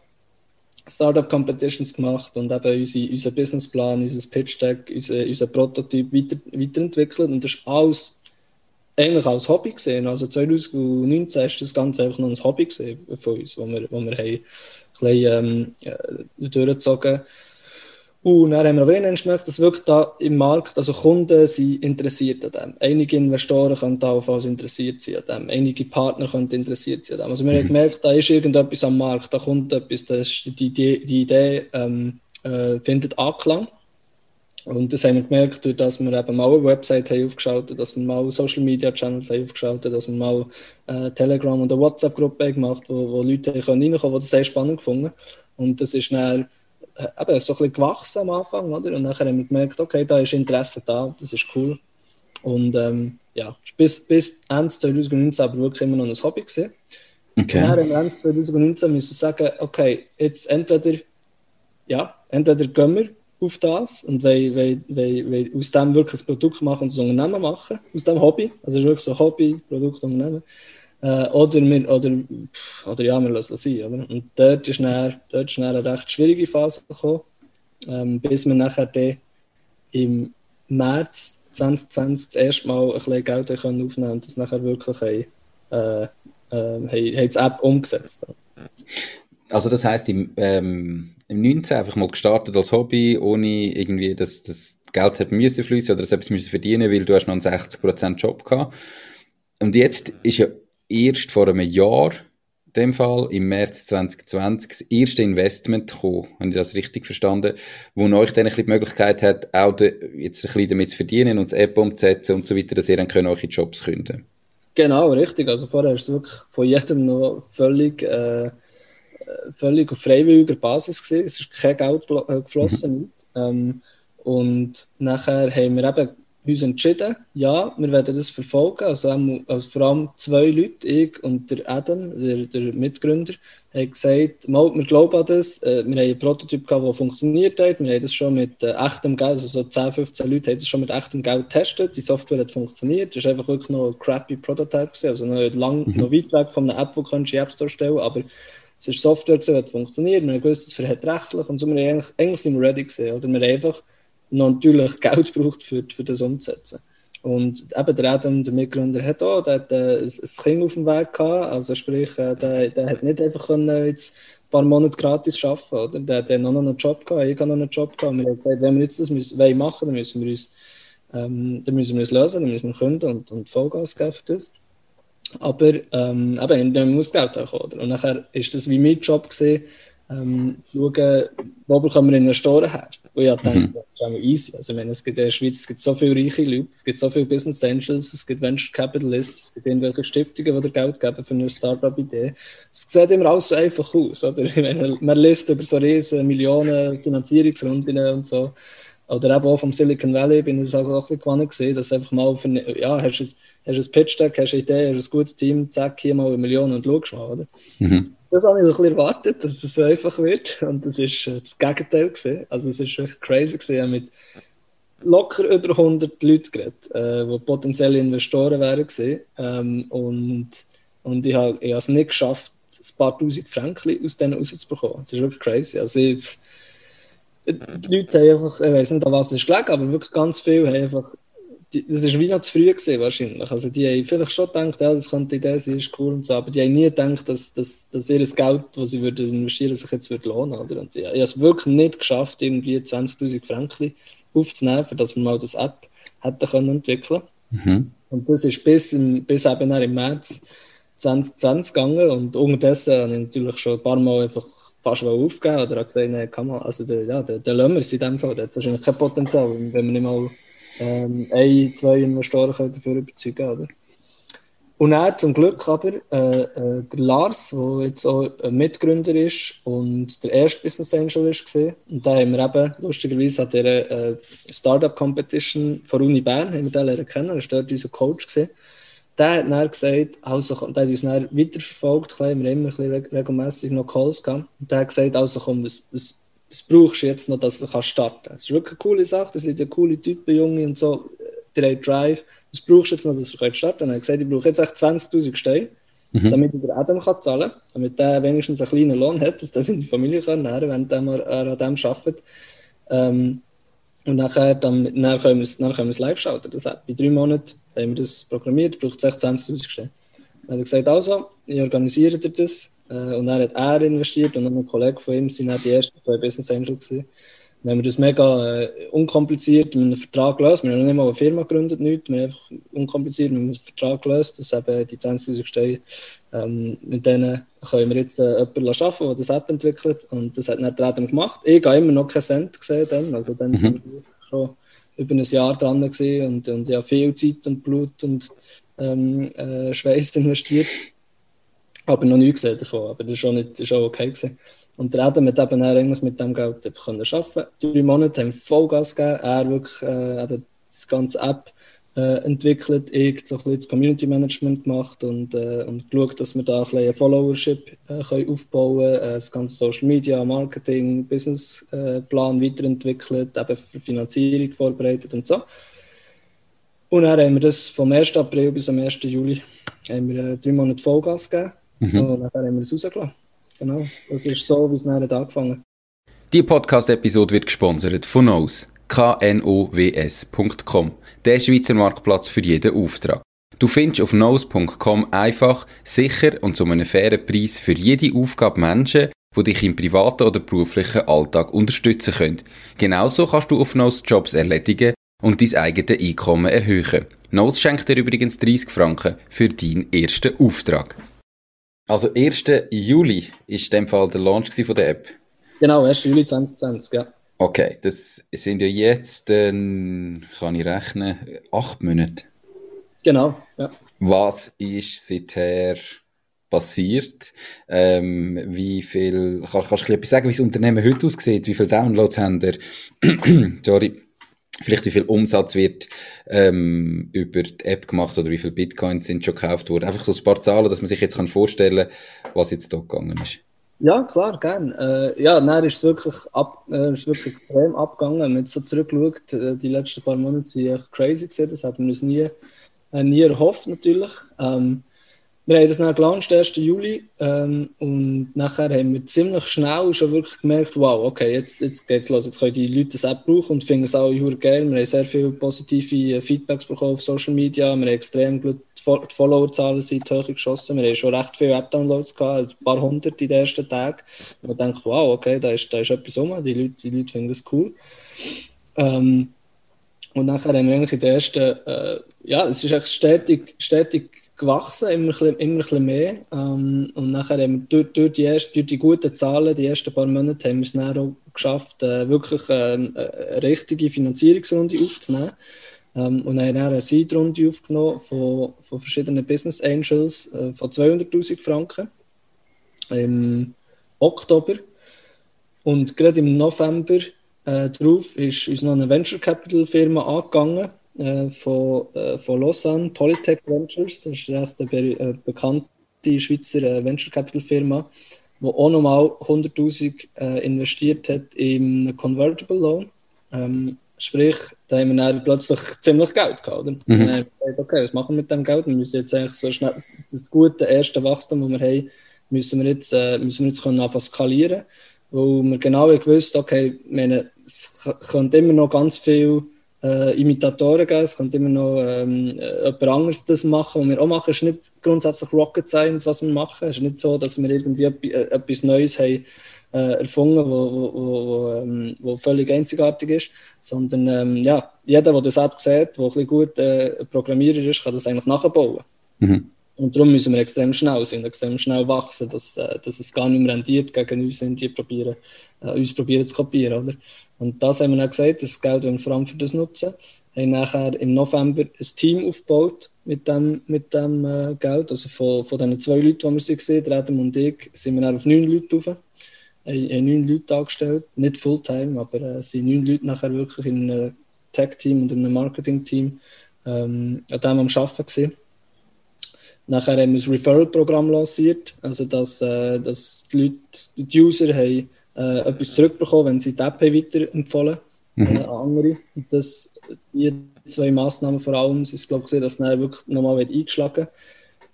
Startup-Competitions gemacht und eben unsere, unseren Businessplan, unser Pitch-Deck, unser, unser Prototyp weiter, weiterentwickelt und das ist alles eigentlich als Hobby gesehen. Also 2019 ist das Ganze einfach noch ein Hobby gesehen von uns, wo wir, wo wir haben ein bisschen, ähm, durchgezogen und dann haben wir aber irgendwann gemerkt, dass wirklich da im Markt, also Kunden sind interessiert an dem. Einige Investoren können da allenfalls interessiert sein an dem. Einige Partner können interessiert sein an dem. Also wir mhm. haben gemerkt, da ist irgendetwas am Markt, da kommt etwas, das, die, die, die Idee ähm, äh, findet Anklang. Und das haben wir gemerkt, durch dass wir eben mal eine Website haben aufgeschaltet, dass wir mal Social Media Channels haben aufgeschaltet, dass wir mal äh, Telegram und eine WhatsApp-Gruppe gemacht wo, wo Leute reinkommen können, die das sehr spannend gefunden Und das ist dann äh, eben so ein bisschen gewachsen am Anfang, oder? Und nachher haben wir gemerkt, okay, da ist Interesse da, das ist cool. Und ähm, ja, bis, bis Ende 2019 aber wirklich immer noch ein Hobby gewesen. Okay. Und dann wir Ende 2019 müssen sagen, okay, jetzt entweder, ja, entweder gehen wir auf das und wollen, wollen, wollen, wollen aus dem wirklich ein Produkt machen und ein Unternehmen machen, aus dem Hobby, also wirklich so Hobby, Produkt, Unternehmen. Äh, oder, wir, oder, oder ja, wir lassen es sein. Oder? Und dort ist, dann, dort ist dann eine recht schwierige Phase gekommen, ähm, bis wir nachher dann im März 2020 das erste Mal ein bisschen Geld aufnehmen können und das nachher wirklich haben, äh, äh, haben, haben die App umgesetzt. Also das heisst, im, ähm, im 19 einfach mal gestartet als Hobby, ohne irgendwie, dass das Geld hat müssen fließen oder dass etwas müssen verdienen, weil du hast noch einen 60% Job gehabt. Und jetzt ist ja erst vor einem Jahr, in dem Fall im März 2020, das erste Investment gekommen, habe ich das richtig verstanden, wo euch dann ein bisschen die Möglichkeit hat, auch de, jetzt ein bisschen damit zu verdienen und das App umzusetzen und so weiter, dass ihr dann könnt eure Jobs künden Genau, richtig. Also vorher ist es wirklich von jedem noch völlig... Äh völlig auf freiwilliger Basis gesehen. Es ist kein Geld äh, geflossen. Mhm. Ähm, und nachher haben wir eben uns entschieden, ja, wir werden das verfolgen. Also, also vor allem zwei Leute, ich und der Adam, der, der Mitgründer, haben gesagt, mal, wir glauben an das. Äh, wir haben einen Prototyp gehabt, der funktioniert hat. Wir haben das schon mit äh, echtem Geld, also so 10, 15 Leute haben das schon mit echtem Geld getestet. Die Software hat funktioniert. Das war einfach wirklich noch ein crappy Prototype, gewesen, also noch, lang, mhm. noch weit weg von einer App, die du in die App Store stellen aber es ist Software, die funktioniert, wir haben gewusst, es verhält rechtlich und so, wir eigentlich, eigentlich sind wir ready gesehen, oder wir haben einfach natürlich Geld braucht für, für das umzusetzen. Und eben der Adam, der Mitgründer, hat auch der hat, äh, ein, Kind auf dem Weg gehabt, also sprich, äh, der, der hat nicht einfach können, jetzt ein paar Monate gratis arbeiten oder? Der hat noch einen Job gehabt, ich habe noch einen Job gehabt. Wir haben gesagt, wenn wir jetzt das müssen, machen, dann müssen wir uns, ähm, dann müssen wir uns lösen, dann müssen wir künden und, und Vollgas geben für das. Aber ähm, eben, dann muss Geld auch kommen. Und nachher ist das wie mein Job gewesen, ähm, zu schauen, wo bekommen wir Investoren her. Und ich dachte, mhm. das ist auch easy. Also, ich meine, es gibt in der Schweiz es gibt so viele reiche Leute, es gibt so viele Business Angels, es gibt Venture Capitalists, es gibt irgendwelche Stiftungen, die Geld geben für eine Startup-Idee. Es sieht immer alles so einfach aus. Oder? <laughs> Ich meine, man liest über so riesen Millionen Finanzierungsrunden und so oder eben auch vom Silicon Valley bin ich auch ein bisschen gewonnen gesehen, dass einfach mal, für, ja, hast du ein, hast ein Pitch Deck, hast eine Idee, hast ein gutes Team, zack, hier mal eine Million und schaust mal, oder? Mhm. das habe ich so ein bisschen erwartet, dass das so einfach wird. Und das ist äh, das Gegenteil gewesen. Also es ist wirklich crazy habe mit locker über 100 Leuten geredet, äh, die potenzielle Investoren wären gewesen. Ähm, und, und ich habe, ich habe es nicht geschafft, ein paar tausend Franken aus denen rauszubekommen. Das ist wirklich crazy. Also ich, die Leute haben einfach, ich weiß nicht, an was es gelegen, aber wirklich ganz viel haben einfach die, das ist wie noch zu früh gewesen, wahrscheinlich. Also die haben vielleicht schon gedacht, ja, das könnte die Idee sein, ist cool und so, aber die haben nie gedacht, dass, dass, dass ihr Geld, das sie würden investieren sich jetzt würde lohnen würde. Und ich, ich habe es wirklich nicht geschafft, irgendwie 20'000 Franken aufzunehmen, für dass wir mal das App hätten können entwickeln mhm. Und das ist bis, im, bis eben im März 2020 gegangen und unterdessen habe ich natürlich schon ein paar Mal einfach fast aufgegeben oder habe gesagt, nee, kann man, also der, ja, der, der Lömmer ist in dem Fall, der hat wahrscheinlich kein Potenzial, wenn man nicht mal ähm, ein, zwei Investoren können dafür überzeugen oder? Und er zum Glück aber, äh, äh, der Lars, der jetzt auch Mitgründer ist und der erste Business Angel ist, gewesen. und da haben wir eben, lustigerweise an dieser äh, Startup Competition von Uni Bern, haben wir den kennen, er war dort unser Coach. Gewesen. Der hat dann gesagt, also, der hat uns dann weiterverfolgt, wir haben immer ein regelmäßig noch Calls gehabt, und der hat gesagt, also komm, was, was was brauchst du jetzt noch, dass du starten kannst. Das ist wirklich eine coole Sache, das sind ja coole Typen, Junge und so, der Drive. Was brauchst du jetzt noch, dass du starten kannst? Und er hat gesagt, ich brauche jetzt echt 20'000 Steine, mhm. damit ich den Adam kann zahlen kann, damit der wenigstens einen kleinen Lohn hat, dass der seine Familie kann wenn er an dem arbeitet. Ähm, und nachher, dann, dann können wir es, dann können wir es live schalten. Das hat, bei drei Monaten haben wir das programmiert, braucht es 20'000 Steine. Dann hat er gesagt, also, ich organisiere dir das, äh, und dann hat er investiert und ein Kollege von ihm sind auch die ersten zwei Business Angels gewesen. Dann haben wir das mega äh, unkompliziert mit einem Vertrag gelöst. Wir haben noch nicht mal eine Firma gegründet, nichts. Wir haben einfach unkompliziert mit einem Vertrag gelöst, dass eben die 20.000 Stellen, ähm, mit denen können wir jetzt äh, jemanden arbeiten, der das App entwickelt. Und das hat nicht Adam gemacht. Ich habe immer noch keinen Cent gesehen dann. Also dann mhm. sind wir schon über ein Jahr dran gewesen und, und ja, viel Zeit und Blut und ähm, äh, Schweiß investiert aber noch nie gesehen davon. Aber das war auch, nicht, das auch okay. Gewesen. Und der Adam hat eben eigentlich mit dem Geld einfach können arbeiten Drei Monate haben Vollgas gegeben. Er wirklich äh, eben das ganze App äh, entwickelt, ich so ein bisschen das Community Management gemacht und, äh, und geschaut, dass wir da ein bisschen Followership äh, können aufbauen können. Äh, das ganze Social Media, Marketing, Businessplan weiterentwickelt, eben für Finanzierung vorbereitet und so. Und dann haben wir das vom 1. April bis am 1. Juli haben wir, äh, drei Monate Vollgas gegeben. Mhm. Und dann haben wir es rausgelassen. Genau, das ist so, wie es nachher angefangen Die Podcast-Episode wird gesponsert von Knows, knows.com, der Schweizer Marktplatz für jeden Auftrag. Du findest auf knows.com einfach, sicher und zu einem fairen Preis für jede Aufgabe Menschen, die dich im privaten oder beruflichen Alltag unterstützen können. Genauso kannst du auf Knows Jobs erledigen und dein eigenes Einkommen erhöhen. Knows schenkt dir übrigens 30 Franken für deinen ersten Auftrag. Also 1. Juli ist in dem Fall der Launch von der App. Genau, 1. Juli 2020, ja. Okay, das sind ja jetzt, äh, kann ich rechnen, acht Monate. Genau, ja. Was ist seither passiert? Ähm, wie viel, kann, kannst du etwas sagen, wie das Unternehmen heute aussieht? Wie viele Downloads haben ihr? <clears throat> Sorry vielleicht wie viel Umsatz wird ähm, über die App gemacht oder wie viele Bitcoins sind schon gekauft worden. Einfach so ein paar Zahlen, dass man sich jetzt kann vorstellen kann, was jetzt da gegangen ist. Ja, klar, gern. Äh, ja, dann ist es wirklich, ab, äh, ist wirklich extrem abgegangen. Wenn man so zurückschaut, äh, die letzten paar Monate sind echt crazy gesehen. Das hat man uns nie, äh, nie erhofft, natürlich. Ähm, wir haben das dann gelauncht, 1. Juli, ähm, und nachher haben wir ziemlich schnell schon wirklich gemerkt, wow, okay, jetzt, jetzt geht's los, jetzt können die Leute das App brauchen und finden es auch geil. Wir haben sehr viele positive äh, Feedbacks bekommen auf Social Media, wir haben extrem gut, die Followerzahlen sind hoch geschossen, wir haben schon recht viele App-Downloads gehabt, ein paar hundert in den ersten Tagen. Und man denkt, wow, okay, da ist, da ist etwas rum, die Leute, die Leute finden das cool. Ähm, und nachher haben wir eigentlich in der ersten, äh, ja, es ist echt stetig, stetig gewachsen, immer, immer ein bisschen mehr. Ähm, und nachher haben wir durch, durch, die erste, durch die guten Zahlen, die ersten paar Monate, haben wir es dann auch geschafft, äh, wirklich äh, eine richtige Finanzierungsrunde aufzunehmen. Ähm, und haben dann eine Seed-Runde aufgenommen von, von verschiedenen Business Angels äh, von 200.000 Franken im Oktober. Und gerade im November äh, drauf ist uns noch eine Venture Capital Firma angegangen äh, von, äh, von Lausanne, Polytech Ventures. Das ist recht eine be äh, bekannte Schweizer äh, Venture Capital Firma, die auch nochmal 100.000 äh, investiert hat im Convertible Loan. Ähm, sprich, da haben wir dann plötzlich ziemlich Geld gehabt. Oder? Mhm. dann haben wir gesagt, okay, was machen wir mit dem Geld? Wir müssen jetzt eigentlich so schnell das gute erste Wachstum, das wir haben, müssen wir jetzt, äh, müssen wir jetzt können anfangen skalieren. Weil wir genau gewusst okay, meine, es könnte immer noch ganz viel äh, Imitatoren geben, es könnte immer noch ähm, jemand anderes das machen. Was wir auch machen, ist nicht grundsätzlich Rocket Science, was wir machen. Es ist nicht so, dass wir irgendwie äh, etwas Neues haben äh, erfunden, wo, wo, wo, ähm, wo, völlig einzigartig ist, sondern ähm, ja, jeder, der das App sieht, der ein bisschen gut äh, Programmierer ist, kann das eigentlich nachbauen. Mhm. Und darum müssen wir extrem schnell sein, extrem schnell wachsen, dass, äh, dass es gar nicht mehr rendiert gegen uns, wenn die probieren, äh, uns probieren zu kopieren. Oder? Und das haben wir dann gesagt, das Geld wollen wir vor allem für das nutzen. Wir haben nachher im November ein Team aufgebaut mit dem, mit dem äh, Geld. Also von, von den zwei Leuten, die wir gesehen haben, Adam und ich, sind wir dann auf neun Leute rauf. Haben, haben neun Leute angestellt, nicht Fulltime, aber es äh, sind neun Leute nachher wirklich in einem Tech-Team und in einem Marketing-Team ähm, an dem am Arbeiten gewesen. Nachher haben wir das Referral-Programm lanciert, also dass, äh, dass die Leute, die User haben, äh, etwas zurückbekommen, wenn sie die App weiterempfohlen mhm. äh, an andere. Das, die zwei Massnahmen vor allem sind, glaube ich, dass es wirklich nochmal eingeschlagen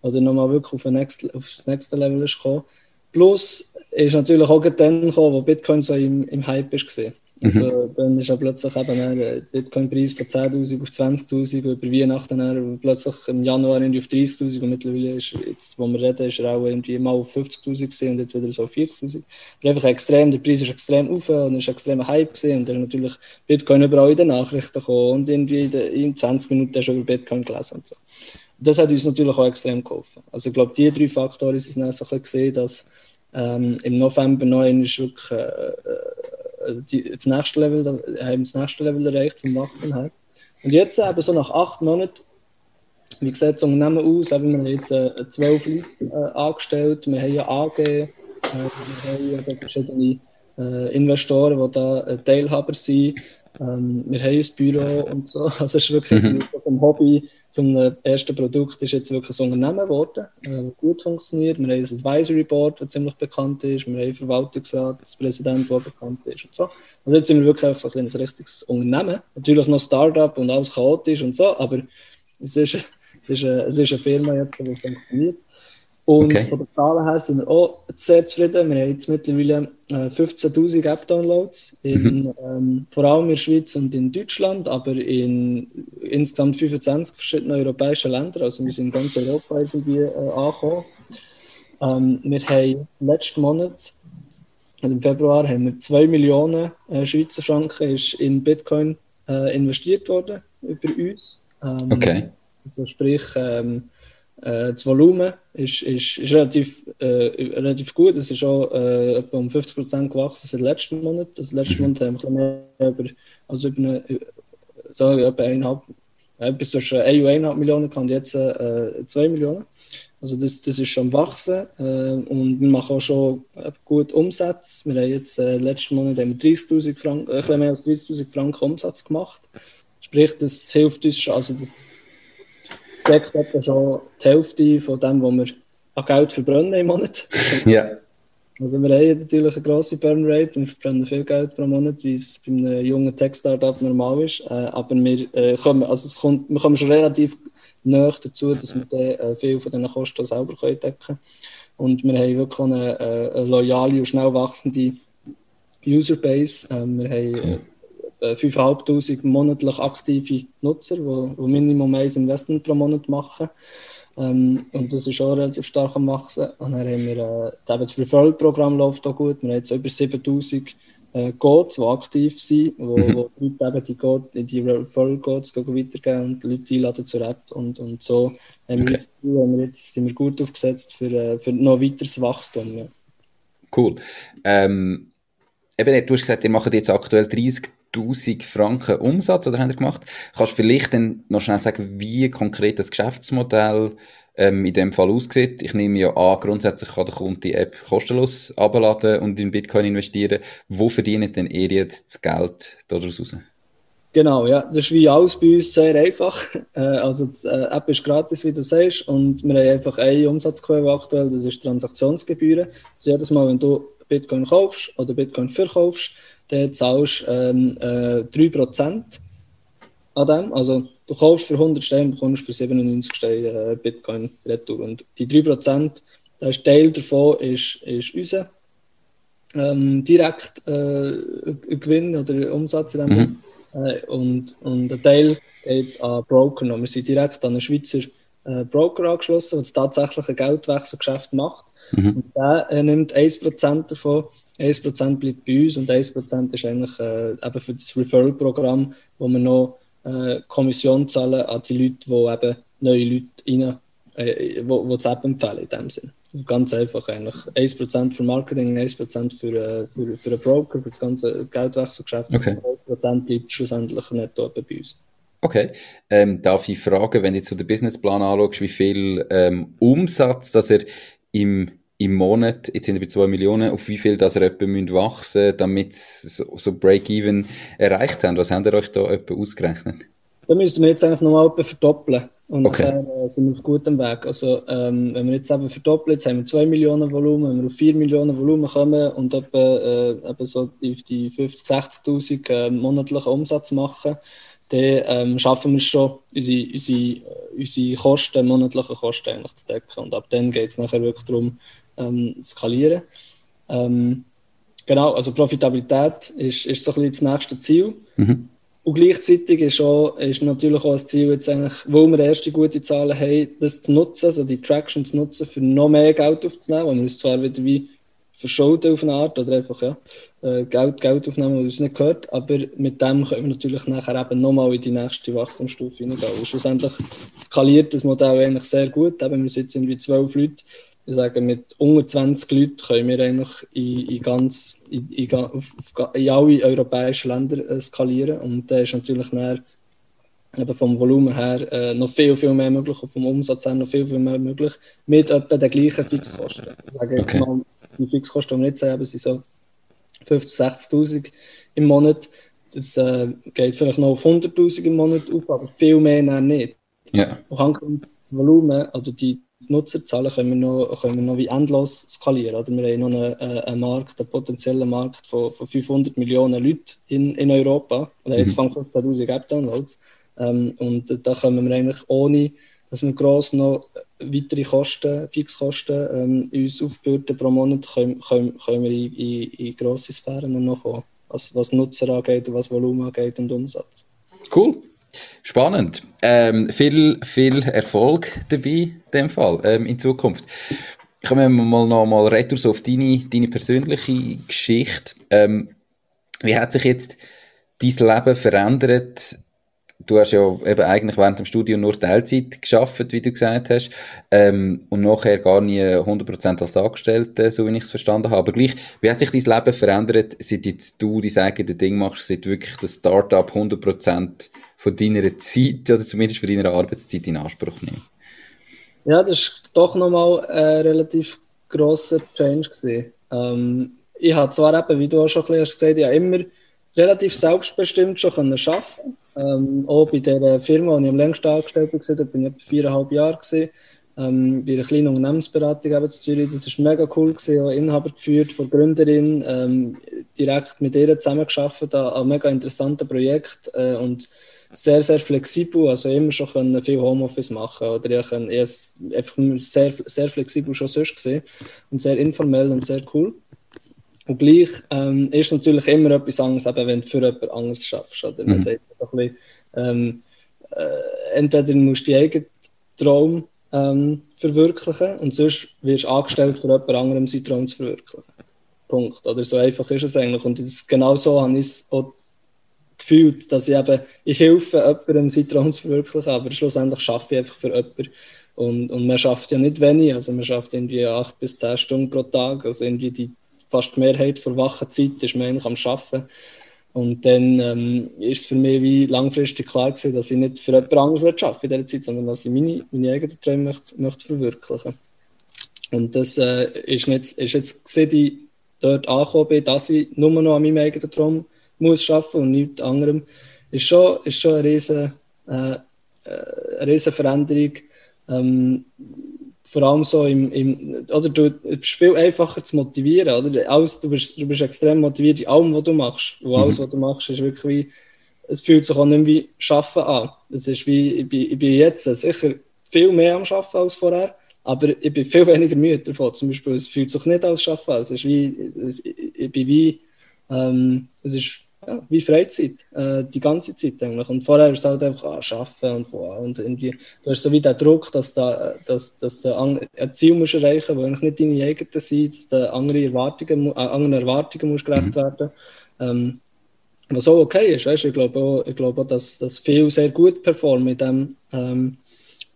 oder nochmal wirklich auf, next, auf das nächste Level ist gekommen. Plus ist natürlich auch dann gekommen, wo Bitcoin so im, im Hype ist gesehen. Also mhm. dann ist ja plötzlich eben der Bitcoin-Preis von 10'000 auf 20'000 über Weihnachten dann plötzlich im Januar irgendwie auf 30'000 und mittlerweile ist jetzt, wo wir reden, ist er auch irgendwie mal auf 50'000 gesehen und jetzt wieder so auf 40'000. Aber einfach extrem, der Preis ist extrem auf und ist extrem Hype gesehen und dann ist natürlich Bitcoin überall in den Nachrichten gekommen und irgendwie in 20 Minuten schon über Bitcoin gelesen und so. Und das hat uns natürlich auch extrem geholfen. Also ich glaube, die drei Faktoren sind es so ein bisschen gesehen, dass ähm, im November noch ist wirklich äh, äh äh, die, das nächste Level, haben das nächste Level erreicht vom Wachstum her. Und jetzt eben so nach acht Monaten, wie sieht das Unternehmen aus? Eben, wir haben jetzt äh, zwölf Leute äh, angestellt, wir haben ja AG, äh, wir haben verschiedene äh, Investoren, die da äh, Teilhaber sind. Ähm, wir haben ein Büro und so. <laughs> Also es ist wirklich mhm. vom Hobby zum ersten Produkt ist jetzt wirklich ein Unternehmen geworden, äh, gut funktioniert. Wir haben ein Advisory Board, das ziemlich bekannt ist. Wir haben einen Verwaltungsrat, das Präsident, der bekannt ist und so. Also jetzt sind wir wirklich so ein, ein richtiges Unternehmen. Natürlich noch Startup und alles chaotisch und so, aber es ist, es ist, eine, es ist eine Firma jetzt, die funktioniert. Und okay. von den Zahlen her sind wir auch sehr zufrieden. Wir haben jetzt mittlerweile äh, 15.000 App-Downloads, mhm. ähm, vor allem in der Schweiz und in Deutschland, aber in insgesamt 25 verschiedenen europäischen Ländern. Also wir sind in ganz Europa irgendwie äh, angekommen. Ähm, wir haben letzten Monat, also im Februar, haben wir 2 Millionen äh, Schweizer Franken ist in Bitcoin äh, investiert worden über uns. Ähm, okay. Also sprich, ähm, äh, das Volumen ist, ist, ist relativ, äh, relativ gut. Es ist auch äh, etwa um 50% gewachsen seit letzten Monat. Also letzten mhm. Monat haben wir mehr über, also über eine, so etwa eineinhalb, äh, bis zu 1,5 Millionen und jetzt äh, 2 Millionen. Also das, das ist schon wachsen äh, und wir machen auch schon äh, gut Umsatz. Wir haben jetzt äh, letzten Monat 30.000 Franken, äh, mehr als 30.000 Franken Umsatz gemacht. Sprich, das hilft uns schon, also das deckt etwa schon die Hälfte von dem, was wir an Geld verbrennen im Monat. <laughs> Ja. Also wir haben natürlich eine grosse Burnrate, wir verbrennen viel Geld pro Monat, wie es bei einem jungen Tech-Startup normal ist. Äh, aber wir, äh, kommen, also es kommt, wir kommen schon relativ näher dazu, dass wir dann, äh, viel von diesen Kosten selber können decken können. Und wir haben wirklich eine, eine loyale und schnell wachsende Userbase. Ähm, wir haben cool. 5'500 äh, monatlich aktive Nutzer, die, Minimum ein Investment pro Monat machen. Ähm, und das ist auch relativ stark am Wachsen. Und dann haben wir äh, das Referral-Programm läuft auch gut. Wir haben jetzt über 7000 äh, Codes, die aktiv sind, wo, mhm. wo die Leute eben die, Code, die Referral-Codes weitergeben und die Leute einladen zur App. Und, und so haben okay. wir jetzt, haben wir jetzt, sind wir gut aufgesetzt für, äh, für noch weiteres Wachstum. Ja. Cool. Ähm, eben, du hast gesagt, ihr macht jetzt aktuell 30 1000 Franken Umsatz oder haben ihr gemacht? Kannst du vielleicht dann noch schnell sagen, wie konkret das Geschäftsmodell ähm, in dem Fall aussieht? Ich nehme ja an, grundsätzlich kann der Kunde die App kostenlos abladen und in Bitcoin investieren. Wo verdient denn ihr jetzt das Geld daraus raus? Genau, ja. Das ist wie alles bei uns sehr einfach. <laughs> Äh, also die äh, App ist gratis, wie du sagst, und wir haben einfach eine Umsatzquelle aktuell, das ist Transaktionsgebühren. Also jedes Mal, wenn du Bitcoin kaufst oder Bitcoin verkaufst, dann zahlst du ähm, äh, 3% an dem. Also du kaufst für 100 Steine und bekommst für 97 Steine äh, Bitcoin retour. Und die 3%, der Teil davon ist, ist unser ähm, direkt äh, Gewinn oder Umsatz in dem mhm. Äh, und, und ein Teil geht an Broker. Und wir sind direkt an einen Schweizer äh, Broker angeschlossen, der das tatsächliche Geldwechselgeschäft macht. Mhm. Und der äh, nimmt 1% davon. 1% bleibt bei uns und 1% ist eigentlich äh, eben für das Referral-Programm, wo wir noch äh, Kommission zahlen an die Leute, die eben neue Leute rein, äh, wo, wo das App empfehlen in dem Sinn. Ganz einfach eigentlich. 1% für Marketing, 1% für, äh, für, für einen Broker, für das ganze Geldwechselgeschäft. Okay. Und 1% bleibt schlussendlich netto bei uns. Okay. Ähm, darf ich fragen, wenn du jetzt so den Businessplan anschaust, wie viel ähm, Umsatz, dass er im, im Monat, jetzt sind wir bei 2 Millionen, auf wie viel dass er etwa wachsen müssen, damit so, so Break-Even erreicht haben? Was haben ihr euch da etwa ausgerechnet? Da müssten wir jetzt eigentlich nochmal verdoppeln. Und okay. dann äh, sind wir auf gutem Weg. Also, ähm, wenn wir jetzt eben verdoppeln, jetzt haben wir 2 Millionen Volumen, wenn wir auf 4 Millionen Volumen kommen und etwa, äh, eben so die, die 50.000, 60.000 äh, monatlichen Umsatz machen, dann ähm, schaffen wir es schon, unsere, unsere, äh, unsere Kosten, monatlichen Kosten eigentlich zu decken. Und ab dann geht es nachher wirklich darum, ähm, skalieren. Ähm, genau, also Profitabilität ist, ist so ein bisschen das nächste Ziel. Mhm. Und gleichzeitig ist, auch, ist natürlich auch das Ziel, jetzt eigentlich, wo wir erste gute Zahlen haben, das zu nutzen, also die Traction zu nutzen, für noch mehr Geld aufzunehmen, wo wir uns zwar wieder wie verschulden auf eine Art oder einfach ja, äh, Geld, Geld aufnehmen, das uns nicht gehört, aber mit dem können wir natürlich nachher eben nochmal in die nächste Wachstumsstufe hineingehen. Und schlussendlich skaliert das Modell eigentlich sehr gut, eben wir sitzen irgendwie zwölf Leute, ich sage, mit unter 20 Leuten können wir eigentlich in, in ganz, in, in, auf, in alle europäischen Länder äh, skalieren. Und da ist natürlich dann, eben vom Volumen her äh, noch viel, viel mehr möglich, und vom Umsatz her noch viel, viel mehr möglich, mit etwa den gleichen Fixkosten. Ich sage jetzt okay. mal, die Fixkosten, die wir jetzt haben, sind so 50.000, 60.000 im Monat. Das äh, geht vielleicht noch auf 100.000 im Monat auf, aber viel mehr nicht. Ja. Und das Volumen, also die Nutzerzahlen können wir noch, können wir noch wie endlos skalieren. Oder? Wir haben noch einen, äh, einen Markt, einen potenziellen Markt von, von 500 Millionen Leuten in, in Europa. Oder jetzt mhm. fangen 15.000 App-Downloads. Ähm, und da können wir eigentlich ohne, dass wir gross noch weitere Kosten, Fixkosten ähm, uns aufbürden pro Monat, können, können, können wir in, in, in grosse Sphären noch kommen, was, was Nutzer angeht, was Volumen angeht und Umsatz. Cool. Spannend. Ähm, viel, viel Erfolg dabei in dem Fall ähm, in Zukunft. Kommen wir mal noch mal retour auf deine, deine persönliche Geschichte. Ähm, wie hat sich jetzt dein Leben verändert? Du hast ja eben eigentlich während dem Studium nur Teilzeit geschafft, wie du gesagt hast, ähm, und nachher gar nie 100% als Angestellte, so wie ich es verstanden habe. Aber gleich, wie hat sich dein Leben verändert, seit jetzt du dein eigenes Ding machst, seit wirklich das Startup 100% von deiner Zeit oder zumindest von deiner Arbeitszeit in Anspruch nehmen? Ja, das ist doch nochmal ein relativ grosser Change gewesen. Ähm, ich habe zwar eben, wie du auch schon gesagt hast, ja immer relativ selbstbestimmt schon können arbeiten ähm, Auch bei der Firma, die ich am längsten angestellt war, da bin ich etwa viereinhalb Jahre gewesen, ähm, bei einer kleinen Unternehmensberatung eben zu Zürich. Das war mega cool, gewesen, auch Inhaber geführt von Gründerin, ähm, direkt mit ihr zusammengearbeitet an einem mega interessanten Projekt äh, und sehr, sehr flexibel, also immer schon können viel Homeoffice machen oder ich kann einfach sehr, sehr flexibel schon sonst gesehen und sehr informell und sehr cool. Und gleich ähm, ist natürlich immer etwas anderes, eben, wenn du für jemand anderes schaffst. Oder? Man mhm. sagt ein bisschen, ähm, äh, entweder musst du deinen eigenen Traum ähm, verwirklichen und sonst wirst du angestellt, für jemand anderem seinen Traum zu verwirklichen. Punkt. Oder so einfach ist es eigentlich. Und das, genau so habe ich es auch gefühlt, dass ich eben, ich helfe jemandem, seinen Traum zu verwirklichen, aber schlussendlich schaffe ich einfach für jemanden. Und, und man schafft ja nicht wenig, also man schafft irgendwie acht bis zehn Stunden pro Tag, also irgendwie die fast die Mehrheit der wachen Zeit ist man eigentlich am Arbeiten. Und dann ähm, ist es für mich wie langfristig klar gewesen, dass ich nicht für jemand anderes arbeite in dieser Zeit, sondern dass ich meine, meine eigenen Träume möchte, möchte verwirklichen Und das äh, ist, nicht, ist jetzt, seit ich dort angekommen bin, dass ich nur noch an meinem eigenen Traum muss arbeiten und nichts anderem, ist schon, ist schon eine riesen, äh, äh eine riesen Veränderung. Ähm, vor allem so im, im oder du bist viel einfacher zu motivieren, oder? Alles, du, bist, du bist extrem motiviert in allem, was du machst. Und alles, mhm. was du machst, ist wirklich wie, es fühlt sich auch nicht wie Schaffen an. Es ist wie, ich bin, ich bin jetzt sicher viel mehr am Schaffen als vorher, aber ich bin viel weniger müde davon. Zum Beispiel, es fühlt sich nicht als Schaffen an. Es ist wie, ich bin wie, ähm, es ist ja, wie Freizeit, äh, die ganze Zeit eigentlich. Und vorher ist es halt einfach ah, Arbeiten und, wow, und irgendwie, du hast so wie den Druck, dass du dass, dass ein Ziel musst erreichen musst, das nicht deine eigenen sind, dass du andere Erwartungen, äh, anderen Erwartungen musst gerecht mhm. werden ähm, was auch okay ist, weißt? ich glaube auch, ich glaube auch dass, dass viele sehr gut performen in, dem, ähm,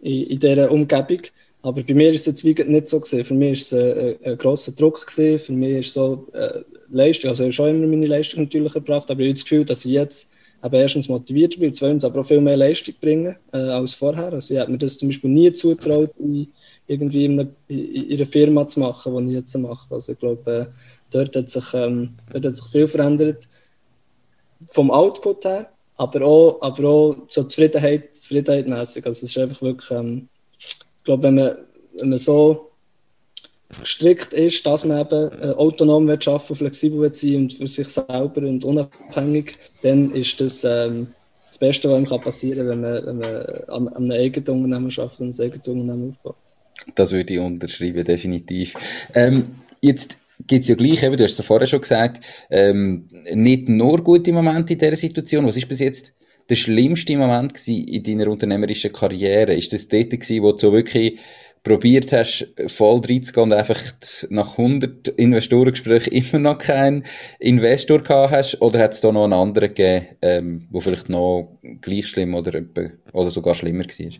in, in dieser Umgebung. Aber bei mir ist es jetzt nicht so gesehen. Für mich ist es ein, ein grosser Druck gewesen. Für mich ist so äh, Leistung, also ich habe schon immer meine Leistung natürlich gebracht, aber ich habe das Gefühl, dass ich jetzt eben erstens motiviert bin, zweitens aber auch viel mehr Leistung bringen äh, als vorher. Also ich habe mir das zum Beispiel nie zutraut, in, irgendwie in einer Firma zu machen, die ich jetzt mache. Also ich glaube, äh, dort, hat sich, ähm, dort hat sich viel verändert vom Output her, aber auch, aber auch so Zufriedenheit, Zufriedenheitmäßig. Also es ist einfach wirklich, ähm, ich glaube, wenn man, wenn man so gestrickt ist, dass man eben äh, autonom wird arbeiten, flexibel wird sein und für sich selber und unabhängig, dann ist das ähm, das Beste, was einem passieren kann, wenn man, wenn man an, an einem eigenen Unternehmen arbeitet und ein eigenes Unternehmen aufbaut. Das würde ich unterschreiben, definitiv. Ähm, jetzt gibt es ja gleich, eben, du hast es ja vorher schon gesagt, ähm, nicht nur gute Momente in dieser Situation. Was ist bis jetzt der schlimmste Moment in deiner unternehmerischen Karriere? Ist das dort gewesen, wo du wirklich probiert hast, voll reinzugehen und einfach nach 100 Investorengesprächen <laughs> immer noch keinen Investor gehabt hast? Oder hat es da noch einen anderen gegeben, ähm, wo vielleicht noch gleich schlimm oder, oder sogar schlimmer war?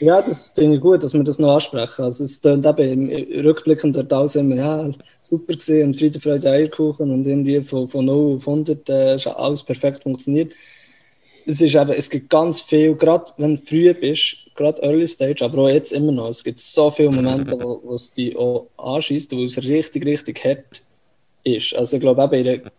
Ja, das finde ich gut, dass wir das noch ansprechen. Also es klingt eben im Rückblickend dort alles immer, ja, super gesehen und Friede, Freude, Eierkuchen und irgendwie von, von 0 auf 100 äh, alles perfekt funktioniert. Es ist eben, es gibt ganz viel, gerade wenn du früh bist, gerade Early Stage, aber auch jetzt immer noch, es gibt so viele Momente, wo, wo es dich auch anschießt, wo es richtig, richtig hart ist. Also ich glaube eben, in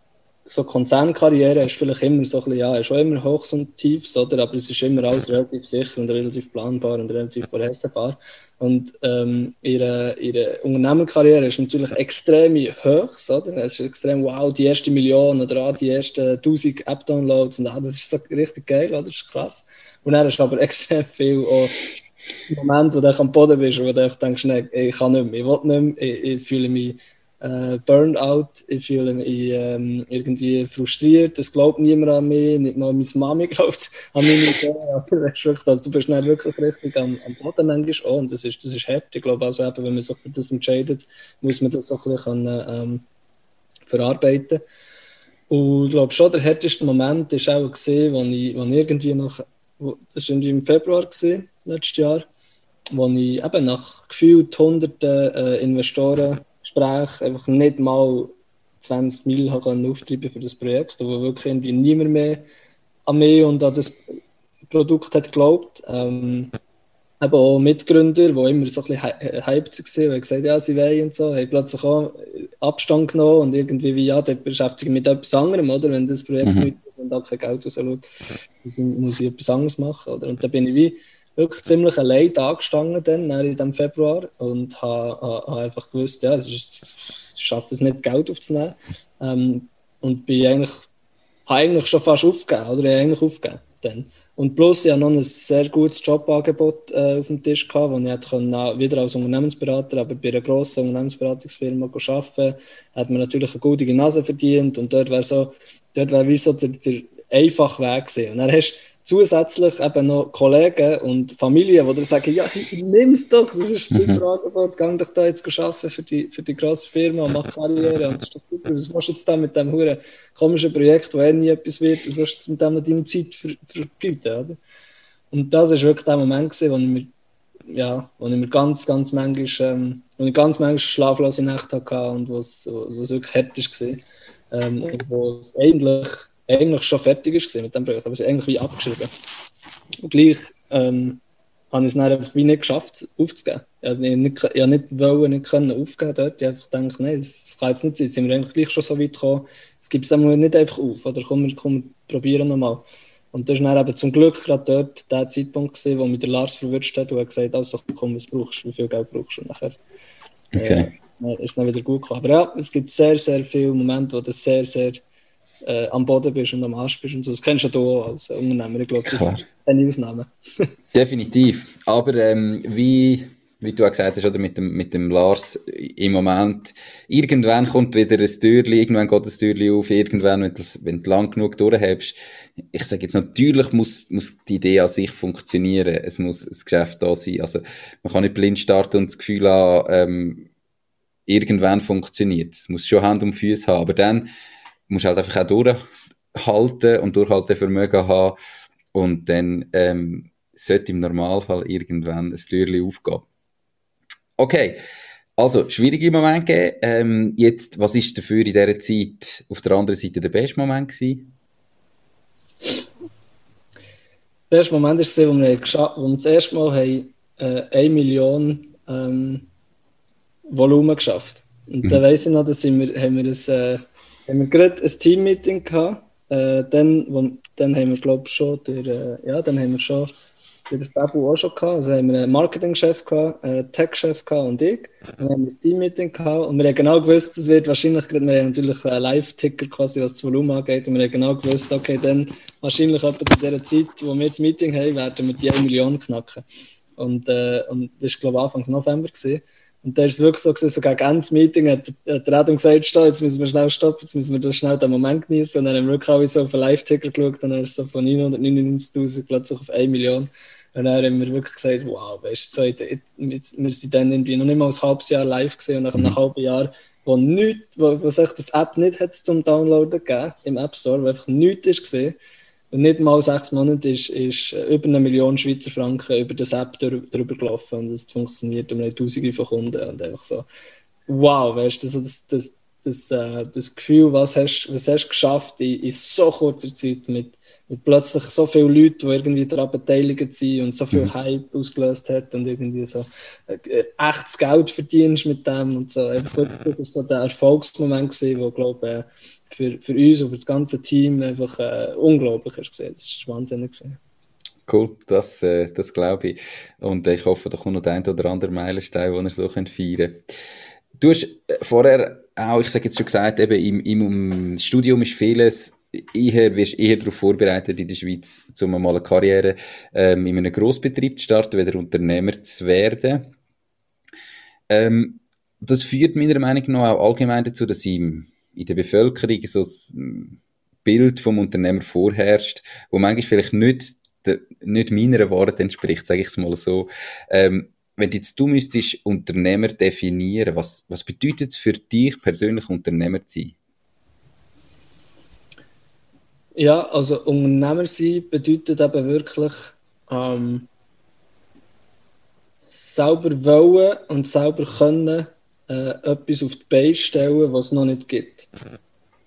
so Konzernkarriere ist vielleicht immer so ein bisschen, ja, auch immer Hochs und Tiefs, oder? Aber es ist immer alles relativ sicher und relativ planbar und relativ vorhersehbar. Und ähm, ihre, ihre Unternehmerkarriere ist natürlich extrem Hochs, oder? Es ist extrem, wow, die erste Million oder ah, die ersten 1000 App-Downloads und ah, das ist so richtig geil, oder? Das ist krass. Und dann ist aber <laughs> extrem viel auch Moment, wo du am Boden bist und wo du denkst, nee, ich kann nicht mehr, ich will nicht mehr, ich, ich fühle mich äh, Burnout, ich fühle mich ähm, irgendwie frustriert, es glaubt niemand an mich, nicht mal meine Mami <laughs> glaubt an mich. also, du bist dann wirklich richtig am, am Boden auch und das ist, das ist hart. Ich glaube also, wenn man sich für das entscheidet, muss man das auch ein bisschen ähm, verarbeiten. Und ich glaube schon, der härteste Moment war auch gesehen, als ich, ich irgendwie nach, das war im Februar gewesen, letztes Jahr, wo ich eben nach gefühlt hunderten äh, Investoren Gespräch einfach nicht mal 20 Mil auftreiben für das Projekt, wo wirklich irgendwie niemand mehr an mich und an das Produkt hat geglaubt. Ähm, eben auch Mitgründer, die immer so ein bisschen hyped waren, haben gesagt, ja, sie wollen und so, haben plötzlich auch Abstand genommen und irgendwie wie, ja, dort beschäftigen mit etwas anderem, oder? Wenn das Projekt mhm. nicht und auch kein Geld rausschaut, muss ich etwas anderes machen, oder? Und da bin ich wie wirklich ziemlich allein da gestanden dann, in dem Februar und habe, habe einfach gewusst, ja, ich schaffe es nicht, Geld aufzunehmen. Ähm, und bin eigentlich, habe eigentlich schon fast aufgegeben, oder ich eigentlich aufgegeben dann. Und plus, ich hatte noch ein sehr gutes Jobangebot äh, auf dem Tisch, gehabt, wo ich hätte wieder als Unternehmensberater, aber bei einer grossen Unternehmensberatungsfirma arbeiten konnte. hat man natürlich eine gute Nase verdient und dort wäre so, dort wäre wie so der, der einfache Weg gewesen. Und dann hast zusätzlich eben noch Kollegen und Familie, die dir sagen, ja, nimm es doch, das ist ein <laughs> super. Angebot, geh doch da jetzt arbeiten für die, für die grosse Firma und mach Karriere und das ist doch super. Was machst du jetzt da mit dem huren komischen Projekt, wo eh nie etwas wird, was sollst du jetzt mit dem noch deine Zeit ver vergüten, oder? Und das ist wirklich der Moment gewesen, wo ich mir, ja, wo ich mir ganz, ganz manchmal, ähm, wo ich ganz manchmal schlaflose Nächte hatte und wo es wirklich hart war. Ähm, und wo es eigentlich eigentlich schon fertig ist mit dem Projekt, aber es ist eigentlich wie abgeschrieben. Und gleich ähm, habe ich es dann einfach wie nicht geschafft, aufzugeben. Ich habe nicht, ich nicht wollen, nicht können aufgeben dort. Ich habe einfach gedacht, nein, das kann jetzt nicht sein. Jetzt sind wir eigentlich gleich schon so weit gekommen. Es gibt es nicht einfach auf. Oder komm, komm probieren nochmal. Und das war dann eben zum Glück gerade dort der Zeitpunkt, gewesen, wo mich der Lars verwünscht hat und hat gesagt, also komm, was brauchst du, wie viel Geld brauchst du? Und nachher okay. äh, ist es dann wieder gut gekommen. Aber ja, es gibt sehr, sehr viele Momente, wo du sehr, sehr äh, am Boden bist und am Arsch bist und so. Das kennst du auch als Unternehmer. Ich glaube, das ist eine Ausnahme. <laughs> Definitiv. Aber ähm, wie wie du auch gesagt hast, oder mit dem, mit dem Lars im Moment, irgendwann kommt wieder ein Türchen, irgendwann geht das Türchen auf, irgendwann, wenn du, wenn du lang genug durchhebst. Ich sage jetzt, natürlich muss, muss die Idee an sich funktionieren. Es muss ein Geschäft da sein. Also, man kann nicht blind starten und das Gefühl haben, ähm, irgendwann funktioniert. Es muss schon Hand und Füße haben. Aber dann musst halt einfach auch durchhalten und Durchhaltevermögen haben. Und dann, ähm, sollte im Normalfall irgendwann ein Türchen aufgehen. Okay, also schwierige Moment gegeben. Ähm, jetzt, was ist dafür in dieser Zeit auf der anderen Seite der beste Moment gewesen? Der beste Moment war, wo wir, wo wir das erste Mal haben, äh, 1 Million ähm, Volumen geschafft Und mhm. da weiss ich noch, dass wir, haben wir, ein, haben wir gerade ein Team-Meeting gehabt. Äh, dann, wo, dann haben wir, glaube ich, schon, der, äh, ja, dann haben wir schon der Fabu auch schon gehabt. Also haben wir einen Marketingchef gehabt, einen Tech-Chef gehabt und ich. Dann haben wir ein Team-Meeting gehabt und wir haben genau gewusst, es wird wahrscheinlich, wir haben natürlich einen Live-Ticker quasi, was das Volumen angeht und wir haben genau gewusst, okay, dann wahrscheinlich etwa zu der Zeit, wo wir das Meeting haben, werden wir die 1 Million knacken. Und, äh, und das war, glaube ich, Anfang November. Gewesen. Und da ist es wirklich so, gewesen, so gegen Ende des Meetings hat, hat der Adam gesagt, jetzt müssen wir schnell stoppen, jetzt müssen wir das schnell den Moment genießen. Und dann haben wir wirklich alle so auf den Live-Ticker geschaut und dann ist es so von 999'000 plötzlich auf 1 Million. Und dann haben wir wirklich gesagt, wow, weißt du, so, wir sind dann irgendwie noch nicht mal ein halbes Jahr live gesehen und nach einem mhm. halben Jahr, wo nichts, wo, wo sich das App nicht hat zum Downloaden gegeben im App Store, wo einfach nichts ist gesehen und nicht mal sechs Monate ist, ist über eine Million Schweizer Franken über das App drüber gelaufen und es funktioniert und haben Tausende von Kunden und einfach so, wow, weißt du, das, das, das, äh, das Gefühl, was hast, was hast du geschafft in, in so kurzer Zeit mit und plötzlich so viele Leute, die irgendwie daran beteiligt sind und so viel mhm. Hype ausgelöst hat und irgendwie so äh, echtes Geld verdienst mit dem und so. das war so der Erfolgsmoment gewesen, wo glaube äh, für, für uns und für das ganze Team einfach äh, unglaublich ist gesehen. Das war wahnsinnig. Cool, das, äh, das glaube ich. Und ich hoffe, da kommt noch der ein oder andere Meilenstein, den ihr so könnt feiern könnt. Du hast äh, vorher auch, ich sage jetzt schon gesagt, eben im, im Studium ist vieles eher, wirst eher darauf vorbereitet, in der Schweiz, um mal eine Karriere ähm, in einem Grossbetrieb zu starten, wieder Unternehmer zu werden. Ähm, das führt meiner Meinung nach auch allgemein dazu, dass im, in der Bevölkerung so ein Bild vom Unternehmer vorherrscht, wo manchmal vielleicht nicht, de, nicht meiner Wahrheit entspricht, sage ich es mal so. Ähm, wenn jetzt du müsstest Unternehmer definieren, was, was bedeutet es für dich persönlich Unternehmer zu sein? Ja, also Unternehmer sein bedeutet eben wirklich ähm, selber wollen und selber können äh, etwas auf die Beine stellen, was es noch nicht gibt.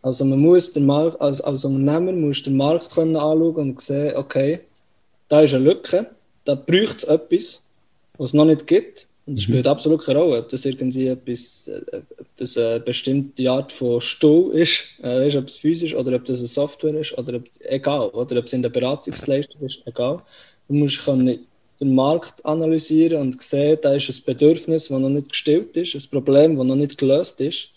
Also man muss den Markt, als, als Unternehmer muss den Markt können anschauen und sehen, okay, da ist eine Lücke, da braucht es etwas, was es noch nicht gibt und das mhm. spielt absolut keine Rolle, ob das irgendwie etwas, äh, ob das eine bestimmte Art von Stuhl ist, äh, ist, ob es physisch oder ob das eine Software ist, oder ob, egal, oder ob es in der Beratungsleistung ist, egal. Du musst können den Markt analysieren und sehen, da ist ein Bedürfnis, das noch nicht gestillt ist, ein Problem, das noch nicht gelöst ist.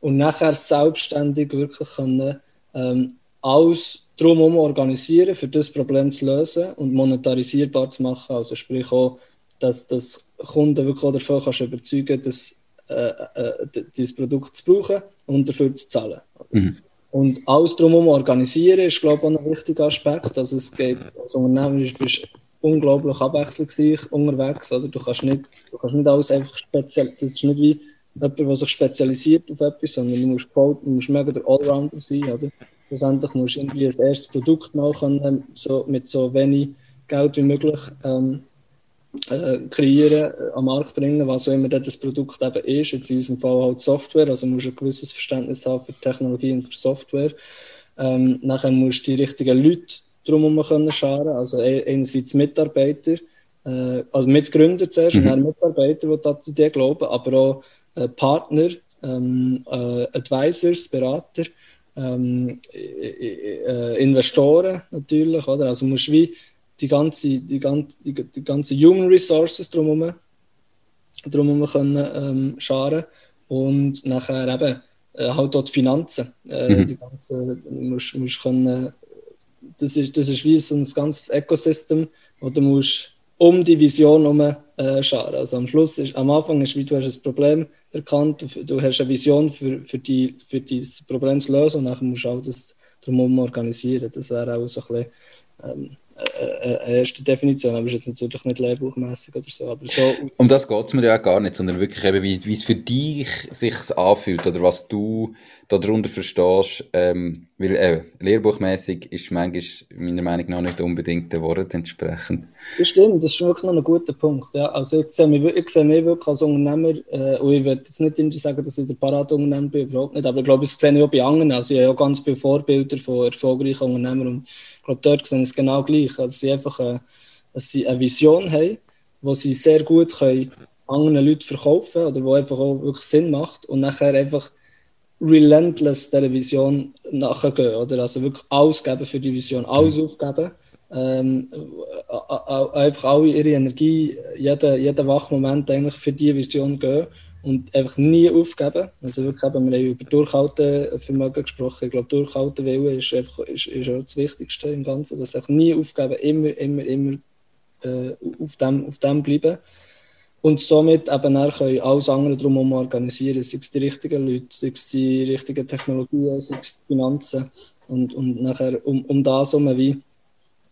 Und nachher selbstständig wirklich können, ähm, alles drumherum organisieren, für das Problem zu lösen und monetarisierbar zu machen. Also sprich auch, dass das Kunden wirklich davon kannst überzeugen dass äh, äh, dieses Produkt zu brauchen und dafür zu zahlen. Mhm. Und alles drumherum organisieren ist, glaube ich, auch ein wichtiger Aspekt. Also es geht, als Unternehmen bist unglaublich abwechslungsreich unterwegs. Oder? Du, kannst nicht, du kannst nicht alles einfach speziell, das ist nicht wie jemand, der sich spezialisiert auf etwas, sondern du musst, voll, du musst mega der Allrounder sein. Oder? Schlussendlich musst du irgendwie das erste Produkt machen, so, mit so wenig Geld wie möglich ähm, äh, kreieren, äh, am Markt bringen, was auch immer das Produkt eben ist. Jetzt in unserem Fall halt Software, also musst du ein gewisses Verständnis haben für Technologie und für Software. Ähm, nachher musst du die richtigen Leute drumherum können scharen, also e-, einerseits Mitarbeiter, äh, also Mitgründer zuerst mhm. und dann Mitarbeiter, die an die glauben, aber auch äh, Partner, ähm, äh, Advisors, Berater, ähm, äh, Investoren natürlich, oder? Also musst wie die ganze, die ganze, die, die ganze Human Resources drumherum, drumherum können ähm, scharen und nachher eben äh, halt dort Finanzen. Äh, mhm. die ganze, musst, musst können, das, ist, das ist wie so ein ganzes Ecosystem, wo du musst um die Vision herum äh, scharen. Also am Schluss ist, am Anfang ist, wie du hast ein Problem erkannt, du, du hast eine Vision für, für, die, für dieses Problem zu lösen und dann musst du auch das drumherum organisieren. Das wäre auch so ein bisschen ähm, eine erste Definition, aber ist jetzt natürlich nicht lehrbuchmäßig oder so. Aber so <laughs> um das geht es mir ja gar nicht, sondern wirklich eben, wie, wie es für dich sich anfühlt oder was du darunter verstehst. Ähm, weil eben, lehrbuchmäßig ist manchmal meiner Meinung nach nicht unbedingt der Wort entsprechend. Das stimmt, das ist wirklich noch ein guter Punkt. Ja. Also ich sehe mich, ich sehe mich wirklich als Unternehmer, äh, und ich würde jetzt nicht sagen, dass ich der Paratunternehmer bin, überhaupt nicht, aber ich glaube, das sehe ich auch bei anderen. Also ich habe ja ganz viele Vorbilder von erfolgreichen Unternehmern und ich glaube, dort sehen sie es genau gleich. Also sie einfach äh, dass sie eine Vision haben, die sie sehr gut können anderen Leuten verkaufen oder die einfach auch wirklich Sinn macht und nachher einfach relentless dieser Vision nachgehen, oder? Also wirklich alles geben für die Vision, alles mhm. aufgeben. Ähm, einfach alle ihre Energie, jeden, jeden Wachmoment eigentlich für die Vision gehen und einfach nie aufgeben. Also wirklich eben, wir haben über Durchhaltevermögen gesprochen. Ich glaube, Durchhaltewille ist, einfach, ist, ist auch das Wichtigste im Ganzen. Dass einfach nie aufgeben, immer, immer, immer äh, auf, dem, auf dem bleiben. Und somit eben dann können alles andere drumherum organisieren, sei es die richtigen Leute, sei es die richtigen Technologien, sei es die Finanzen. Und, und nachher um, um das herum wie,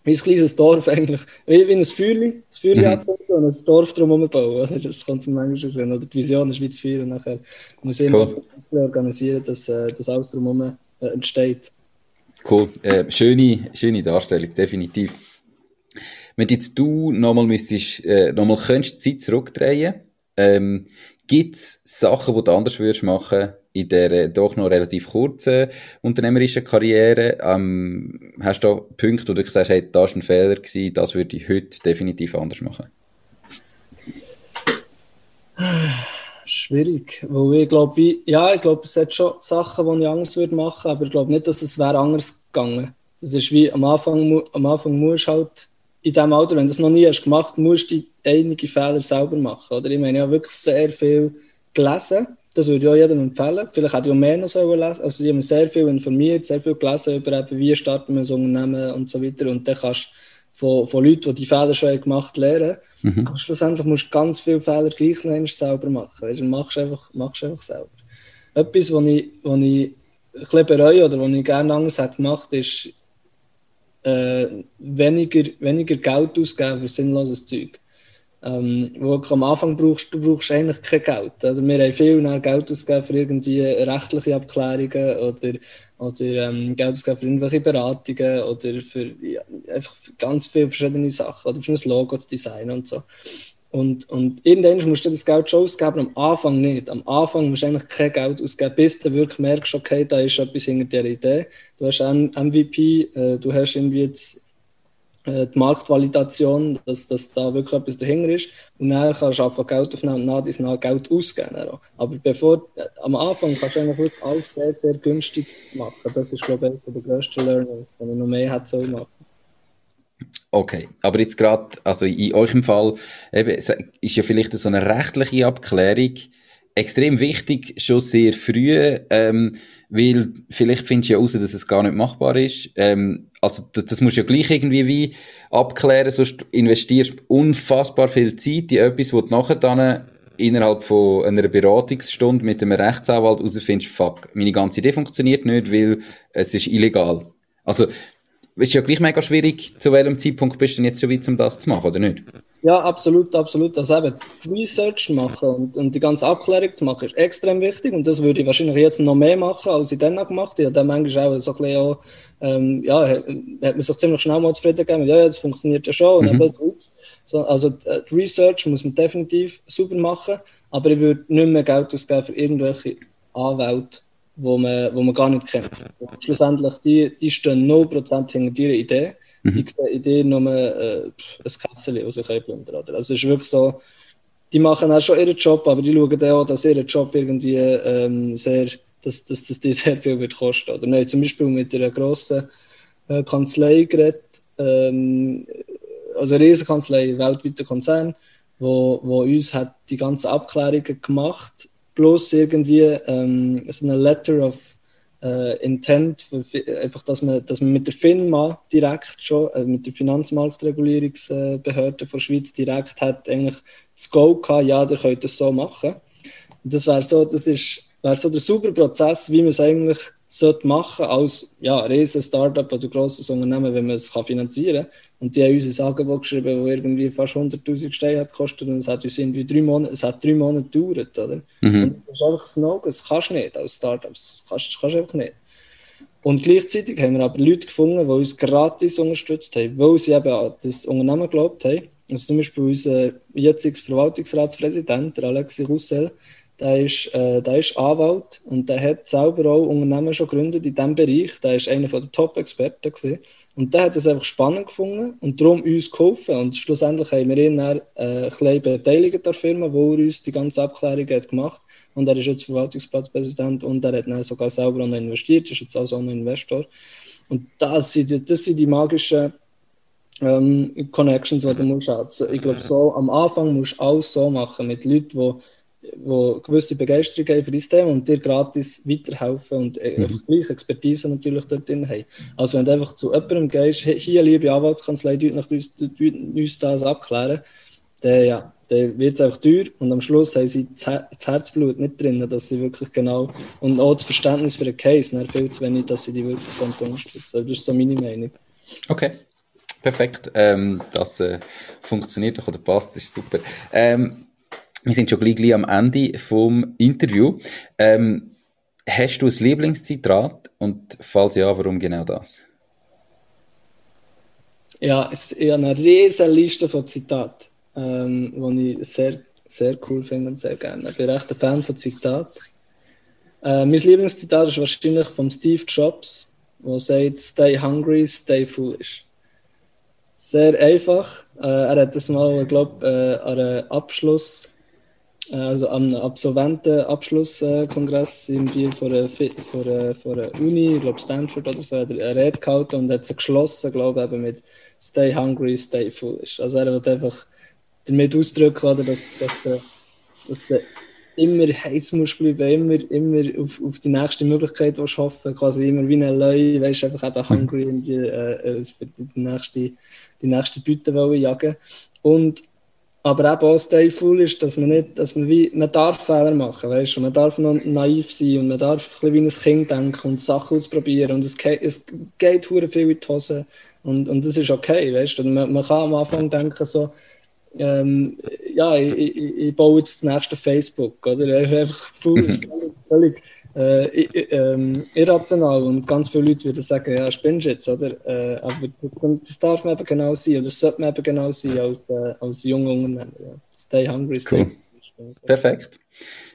wie ein kleines Dorf eigentlich, wie, wie ein Feuerli, das Feuerli mhm. anzünden und ein Dorf drumherum bauen. Oder? Das kann zum manchmal sein. Oder die Vision ist wie das Feuer und nachher muss ich cool. immer organisieren, dass, äh, dass alles drumherum äh, entsteht. Cool, äh, schöne, schöne Darstellung, definitiv. Wenn jetzt du nochmal müsstest, äh, nochmal könntest Zeit zurückdrehen, ähm, gibt es Sachen, die du anders würdest machen in der äh, doch noch relativ kurzen unternehmerischen Karriere? Ähm, hast du da Punkte, wo du sagst, hey, das war ein Fehler gewesen, das würde ich heute definitiv anders machen? Schwierig, weil ich glaube, ja, ich glaube, es hat schon Sachen, die ich anders würde machen, aber ich glaube nicht, dass es wäre anders gegangen. Das ist wie am Anfang, am Anfang musst halt in diesem Alter, wenn du das noch nie hast gemacht, musst du einige Fehler selber machen. Oder? Ich meine, ich habe wirklich sehr viel gelesen. Das würde ich auch jedem empfehlen. Vielleicht hätte ich auch mehr noch lesen. Also, ich habe sehr viel informiert, sehr viel gelesen über eben, wie starten wir ein Unternehmen und so weiter. Und dann kannst du von, von Leuten, die die Fehler schon gemacht haben, lernen. Mhm. Aber schlussendlich musst du ganz viele Fehler gleich noch selber machen. Weißt? Du machst einfach, machst einfach selber. Etwas, was ich, was ich ein bisschen bereue oder was ich gerne anders hätte gemacht, ist, äh, weniger, weniger Geld ausgeben für sinnloses Zeug. Ähm, wo am Anfang brauchst, du brauchst eigentlich kein Geld. Also wir haben viel Geld ausgegeben für irgendwie rechtliche Abklärungen oder, oder ähm, Geld ausgegeben für irgendwelche Beratungen oder für ja, einfach ganz viele verschiedene Sachen oder für ein Logo zu designen und so. Und, und irgendwann musst du das Geld schon ausgeben, am Anfang nicht. Am Anfang musst du eigentlich kein Geld ausgeben, bis du wirklich merkst, okay, da ist etwas hinter der Idee. Du hast einen MVP, äh, du hast irgendwie jetzt, äh, die Marktvalidation, dass, dass da wirklich etwas dahinter ist. Und dann kannst du einfach Geld aufnehmen und nach diesem Geld ausgeben. Aber bevor, äh, am Anfang kannst du eigentlich wirklich alles sehr, sehr günstig machen. Das ist, glaube ich, eines der grössten Learnings, wenn ich noch mehr hätte machen Okay, aber jetzt gerade, also in eurem Fall, eben, ist ja vielleicht so eine rechtliche Abklärung extrem wichtig, schon sehr früh, ähm, weil vielleicht findest du ja heraus, dass es gar nicht machbar ist. Ähm, also das, das musst du ja gleich irgendwie wie abklären, sonst investierst du unfassbar viel Zeit in etwas, wo du nachher dann innerhalb von einer Beratungsstunde mit einem Rechtsanwalt herausfindest, fuck, meine ganze Idee funktioniert nicht, weil es ist illegal. Also ist ja gleich mega schwierig, zu welchem Zeitpunkt bist du denn jetzt so weit, um das zu machen, oder nicht? Ja, absolut, absolut. Also eben, Research machen und, und die ganze Abklärung zu machen, ist extrem wichtig und das würde ich wahrscheinlich jetzt noch mehr machen, als ich dann noch gemacht habe. Ich habe dann manchmal auch so ein bisschen, auch, ähm, ja, hat, man sich ziemlich schnell mal zufrieden gegeben, ja, ja, das funktioniert ja schon und mhm. dann so, Also die Research muss man definitiv super machen, aber ich würde nicht mehr Geld ausgeben für irgendwelche Anwälte, wo man, wo man gar nicht kennt. Und schlussendlich, die, die stehen 0% hinter ihrer Idee. Mhm. Die sehen Idee nur äh, ein Kessel, das sie plündern können. Also es ist wirklich so, die machen auch schon ihren Job, aber die schauen auch, dass ihr Job irgendwie ähm, sehr, dass, dass das dir <laughs> sehr viel wird kosten. Oder haben zum Beispiel mit einer grossen äh, Kanzlei geredet, ähm, also eine Riesenkanzlei, weltweiter Konzern, wo, wo uns hat die ganzen Abklärungen gemacht, plus irgendwie ähm, so eine Letter of äh, Intent, einfach, dass man, dass man mit der FINMA direkt schon, äh, mit der Finanzmarktregulierungsbehörde der Schweiz direkt hat eigentlich das Go gehabt, ja, ihr könnt das so machen. Und das wäre so, das ist, so der super Prozess, wie man es eigentlich sollte machen als ja, riesen Startup oder grosses Unternehmen, wenn man es kann finanzieren kann. Und die haben uns ein Angebot geschrieben, das irgendwie fast 100'000 Steine hat gekostet und es hat uns irgendwie drei Monate, es hat drei Monate gedauert. Oder? Mhm. Und das ist einfach ein No, das kannst du nicht als Startup, das kannst, das kannst du einfach nicht. Und gleichzeitig haben wir aber Leute gefunden, die uns gratis unterstützt haben, weil sie eben an das Unternehmen geglaubt haben. Also zum Beispiel unser jetziger Verwaltungsratspräsident, Alexi Roussel, der ist, äh, der ist Anwalt und der hat selber auch Unternehmen schon gegründet in diesem Bereich. Der ist einer der Top-Experten. Und der hat es einfach spannend gefunden und darum uns geholfen. Und schlussendlich haben wir ihn dann äh, ein beteiligt an der Firma, wo er uns die ganze Abklärung hat gemacht Und er ist jetzt Verwaltungsplatzpräsident und er hat dann sogar selber auch noch investiert, ist jetzt also auch noch Investor. Und das sind, das sind die magischen ähm, Connections, die du musst. Also ich glaube, so am Anfang musst du alles so machen mit Leuten, die die gewisse Begeisterung haben für dieses Thema und dir gratis weiterhelfen und äh, mhm. gleich Expertise natürlich dort drin haben. Also wenn du einfach zu jemandem gehst, hier liebe Anwaltskanzlei, nach uns, uns das abklären, dann, ja, dann wird es einfach teuer und am Schluss haben sie das Herzblut nicht drin, dass sie wirklich genau und auch das Verständnis für den Case, dann viel zu wenig, dass sie die wirklich unterstützen können. Das ist so meine Meinung. Okay. Perfekt, ähm, das äh, funktioniert doch oder passt, das ist super. Ähm, wir sind schon gleich, gleich am Ende vom Interview. Ähm, hast du ein Lieblingszitat und falls ja, warum genau das? Ja, es ist eine riesige Liste von Zitaten, ähm, die ich sehr, sehr cool finde und sehr gerne. Ich bin echt ein Fan von Zitaten. Äh, mein Lieblingszitat ist wahrscheinlich von Steve Jobs, der sagt: Stay hungry, stay foolish. Sehr einfach. Äh, er hat das mal, glaube ich, äh, an einem Abschluss also am Absolventenabschlusskongress irgendwie vor einer, vor, einer, vor einer Uni, ich glaube Stanford oder so, hat er eine Rede gehalten und hat sie geschlossen, glaube ich, mit Stay hungry, stay foolish. Also er wird einfach damit ausdrücken, oder, dass, dass, der, dass der immer heiß muss bleiben, immer, immer auf, auf die nächste Möglichkeit willst hoffen, quasi immer wie ein Leu, weißt einfach eben mhm. hungry und die, äh, die nächste, die nächste Beute jagen. Und aber eben auch Stay Foolish, dass man nicht, dass man wie, man darf Fehler machen, weißt du, man darf noch naiv sein und man darf ein bisschen wie ein Kind denken und Sachen ausprobieren und es geht, es geht viel in die Hose und, und das ist okay, weißt du, man, man kann am Anfang denken so, ähm, ja, ich, ich, ich, baue jetzt das nächste Facebook, oder? <laughs> Einfach völlig, völlig äh, äh, irrational und ganz viele Leute würden sagen, ja, spinnst jetzt, oder? Äh, aber das darf man eben genau sein, oder sollte man eben genau sein als, äh, als junger Unternehmer. Ja. Stay hungry, stay cool. Perfekt.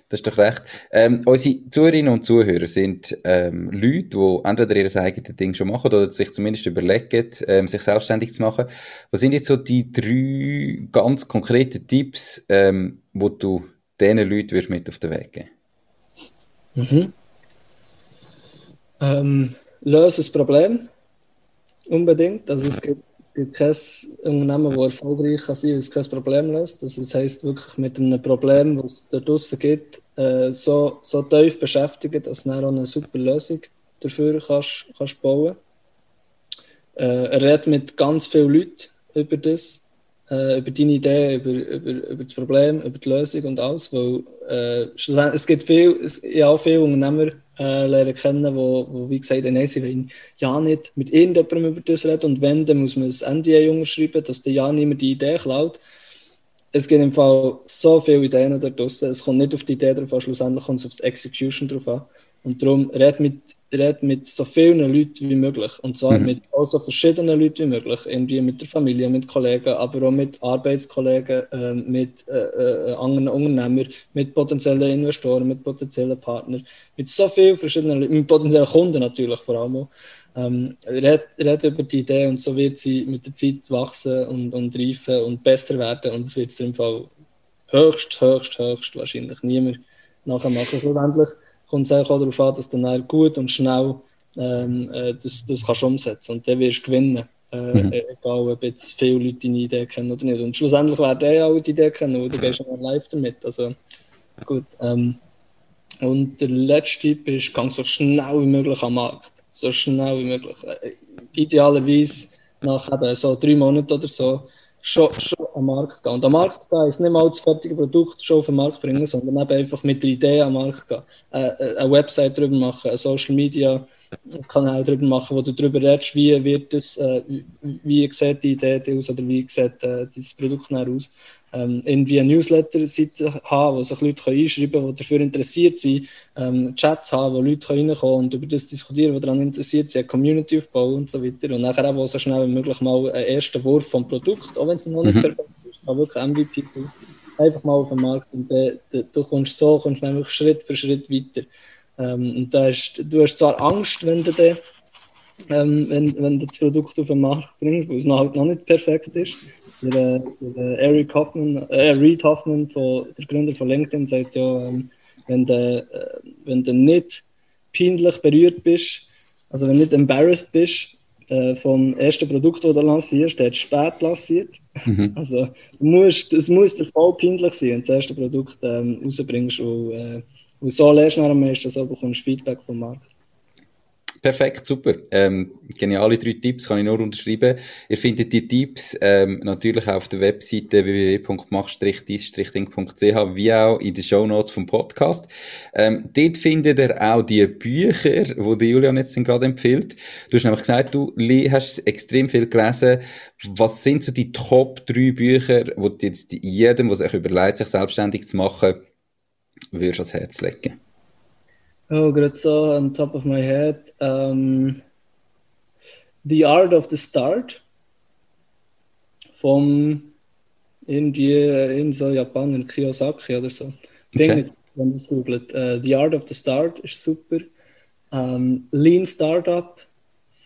Das ist doch recht. Ähm, unsere Zuhörerinnen und Zuhörer sind ähm, Leute, die entweder ihr eigenes Ding schon machen oder sich zumindest überlegen, ähm, sich selbstständig zu machen. Was sind jetzt so die drei ganz konkreten Tipps, ähm, wo du diesen Leuten mit auf den Weg geben Mhm. Ähm, löse das Problem unbedingt. Also es gibt, es gibt kein Unternehmen, das erfolgreich kann sein kann, das kein Problem löst. Also das heisst wirklich mit einem Problem, das es da draußen gibt, äh, so, so tief beschäftigen, dass du dann auch eine super Lösung dafür kannst, kannst bauen äh, Er redet mit ganz vielen Leuten über das äh, über deine Idee, über, über, über das Problem, über die Lösung und alles. Weil äh, es gibt viel, es, ja, viele Unternehmer äh, lernen kennen, wo, wo wie gesagt nein, sie wollen ja nicht mit irgendjemandem über das reden und wenn, dann muss man das NDA unterschreiben, dass der ja niemand die Idee klaut. Es gibt im Fall so viele Ideen da draußen. Es kommt nicht auf die Idee drauf an, schlussendlich kommt es auf die Execution drauf an. Und darum red mit redet mit so vielen Leuten wie möglich. Und zwar mhm. mit auch so verschiedenen Leuten wie möglich. Irgendwie mit der Familie, mit Kollegen, aber auch mit Arbeitskollegen, äh, mit äh, äh, anderen Unternehmern, mit potenziellen Investoren, mit potenziellen Partnern, mit so vielen verschiedenen Leuten, mit potenziellen Kunden natürlich vor allem auch. Ähm, red, red über die Idee und so wird sie mit der Zeit wachsen und, und reifen und besser werden. Und es wird im Fall höchst, höchst, höchst wahrscheinlich niemand nachher machen. Schlussendlich kommt es auch darauf an, dass du dann gut und schnell ähm, äh, das, das kannst umsetzen und dann wirst du gewinnen. Äh, mhm. Egal, ob jetzt viele Leute deine Idee kennen oder nicht. Und schlussendlich werden eh alle die Idee kennen, und du gehst dann live damit. Also gut. Ähm, und der letzte Tipp ist, gang so schnell wie möglich am Markt. So schnell wie möglich. Äh, idealerweise nach eben so drei Monaten oder so schon, schon am Markt gehen. Und am Markt gehen ist nicht mal das fertige Produkt schon auf den Markt bringen, sondern eben einfach mit der Idee am Markt gehen. Äh, äh eine Website drüber machen, eine Social Media Kanal drüber machen, wo du darüber redest, wie wird es, äh, wie sieht die Idee aus oder wie sieht äh, das Produkt aus. Ähm, irgendwie eine Newsletter-Seite haben, wo sich Leute einschreiben können, die dafür interessiert sind, ähm, Chats haben, wo Leute reinkommen können und über das diskutieren, die daran interessiert sind, eine Community aufbauen und so weiter. Und nachher auch so schnell wie möglich mal einen ersten Wurf vom Produkt, auch wenn es noch nicht mhm. perfekt ist, kann wirklich MVP sein. Einfach mal auf den Markt und de, de, du kommst so, kommst nämlich Schritt für Schritt weiter. Ähm, und da hast, du hast zwar Angst, wenn du, de, ähm, wenn, wenn du das Produkt auf den Markt bringst, weil es noch, halt noch nicht perfekt ist, der, der Eric Hoffman, äh, Reed Hoffman, von, der Gründer von LinkedIn, sagt ja, ähm, wenn, du, äh, wenn du nicht peinlich berührt bist, also wenn du nicht embarrassed bist äh, vom ersten Produkt, das du lancierst, der hat spät lanciert. Mhm. <laughs> Also du musst, es muss dir voll peinlich sein, wenn du das erste Produkt ähm, rausbringst und, äh, und so lernst du am meisten, so bekommst du Feedback vom Markt. Perfekt, super. Ähm, geniale drei Tipps kann ich nur unterschreiben. Ihr findet die Tipps ähm, natürlich auch auf der Webseite www.mach-dies-ding.ch wie auch in den Show Notes vom Podcast. Ähm, dort findet ihr auch die Bücher, die Julian jetzt gerade empfiehlt. Du hast nämlich gesagt, du hast extrem viel gelesen. Was sind so die Top drei Bücher, die du jetzt jedem, der sich überlegt, sich selbstständig zu machen, würdest ans Herz legen? Oh, gerade so on top of my head. Um, the Art of the Start vom irgendwie in so Japaner Kiyosaki oder so. Okay. wenn du es googelt. Uh, the Art of the Start ist super. Um, Lean Startup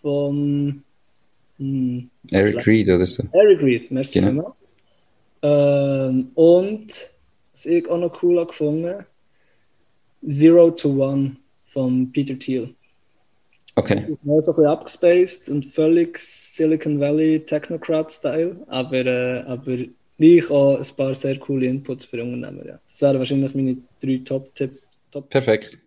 vom hm, Eric Reed oder so. Eric Reed, merci genau. Ähm, und was ich auch noch cool gefunden Zero to One von Peter Thiel. Okay. Das ist so ein bisschen abgespaced und völlig Silicon Valley Technocrat-Style, aber, äh, aber gleich auch ein paar sehr coole Inputs für Unternehmen. Ja. Das wären wahrscheinlich meine drei Top-Tipps. Top Perfekt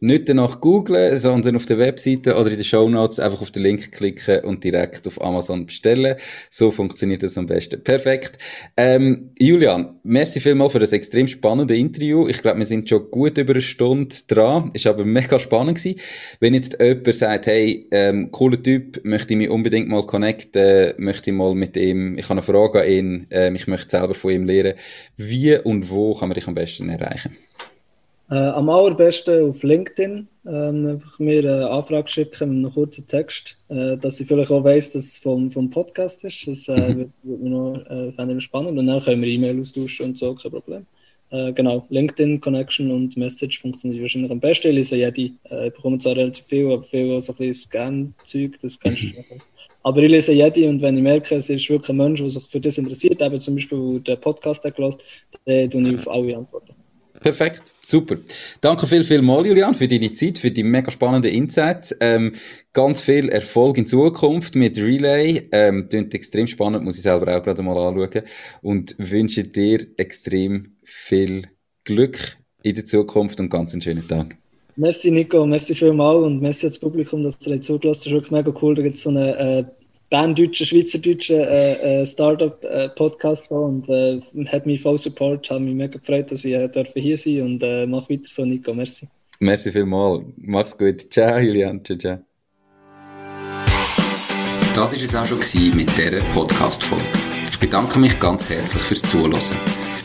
nicht danach googlen, sondern auf der Webseite oder in den Show Notes einfach auf den Link klicken und direkt auf Amazon bestellen. So funktioniert das am besten. Perfekt. Ähm, Julian, merci vielmal für das extrem spannende Interview. Ich glaube, wir sind schon gut über eine Stunde dran. Ist aber mega spannend gewesen. Wenn jetzt jemand sagt, hey, ähm, cooler Typ, möchte ich mich unbedingt mal connecten, möchte ich mal mit ihm, ich habe eine Frage an ihn, ähm, ich möchte selber von ihm lernen. Wie und wo kann man dich am besten erreichen? Äh, am allerbesten auf LinkedIn ähm, einfach mir eine Anfrage schicken mit einem kurzen Text, äh, dass ich vielleicht auch weiss, dass es vom, vom Podcast ist. Das äh, mhm. wird, mir noch äh, spannend. Und dann können wir E-Mail austauschen und so, kein Problem. Äh, genau, LinkedIn, Connection und Message funktionieren wahrscheinlich am besten. Ich lese jede. Äh, ich bekomme zwar relativ viel, aber viel so ein bisschen Scan-Zeug, das kannst du <laughs> machen. Aber ich lese jede und wenn ich merke, es ist wirklich ein Mensch, der sich für das interessiert, eben zum Beispiel der Podcast hat gehört, dann tue ich auf alle antworten. Perfekt, super. Danke viel, viel mal, Julian, für deine Zeit, für die mega spannenden Insights. Ähm, ganz viel Erfolg in Zukunft mit Relay. Ähm, klingt extrem spannend, muss ich selber auch gerade mal anschauen. Und wünsche dir extrem viel Glück in der Zukunft und ganz einen schönen Tag. Merci Nico, merci vielmals und merci ans Publikum, dass ihr zugelassen habt. Das ist wirklich mega cool. Da gibt es so eine äh, berndeutschen, schweizerdeutschen äh, äh, Startup-Podcast äh, und äh, hat mich voll Support, habe mich mega gefreut, dass ich äh, hier sein und äh, mach weiter so, Nico. Merci. Merci vielmals. Mach's gut. Ciao, Julian. Ciao, ciao. Das war es auch schon mit dieser Podcast-Folge. Ich bedanke mich ganz herzlich fürs Zuhören.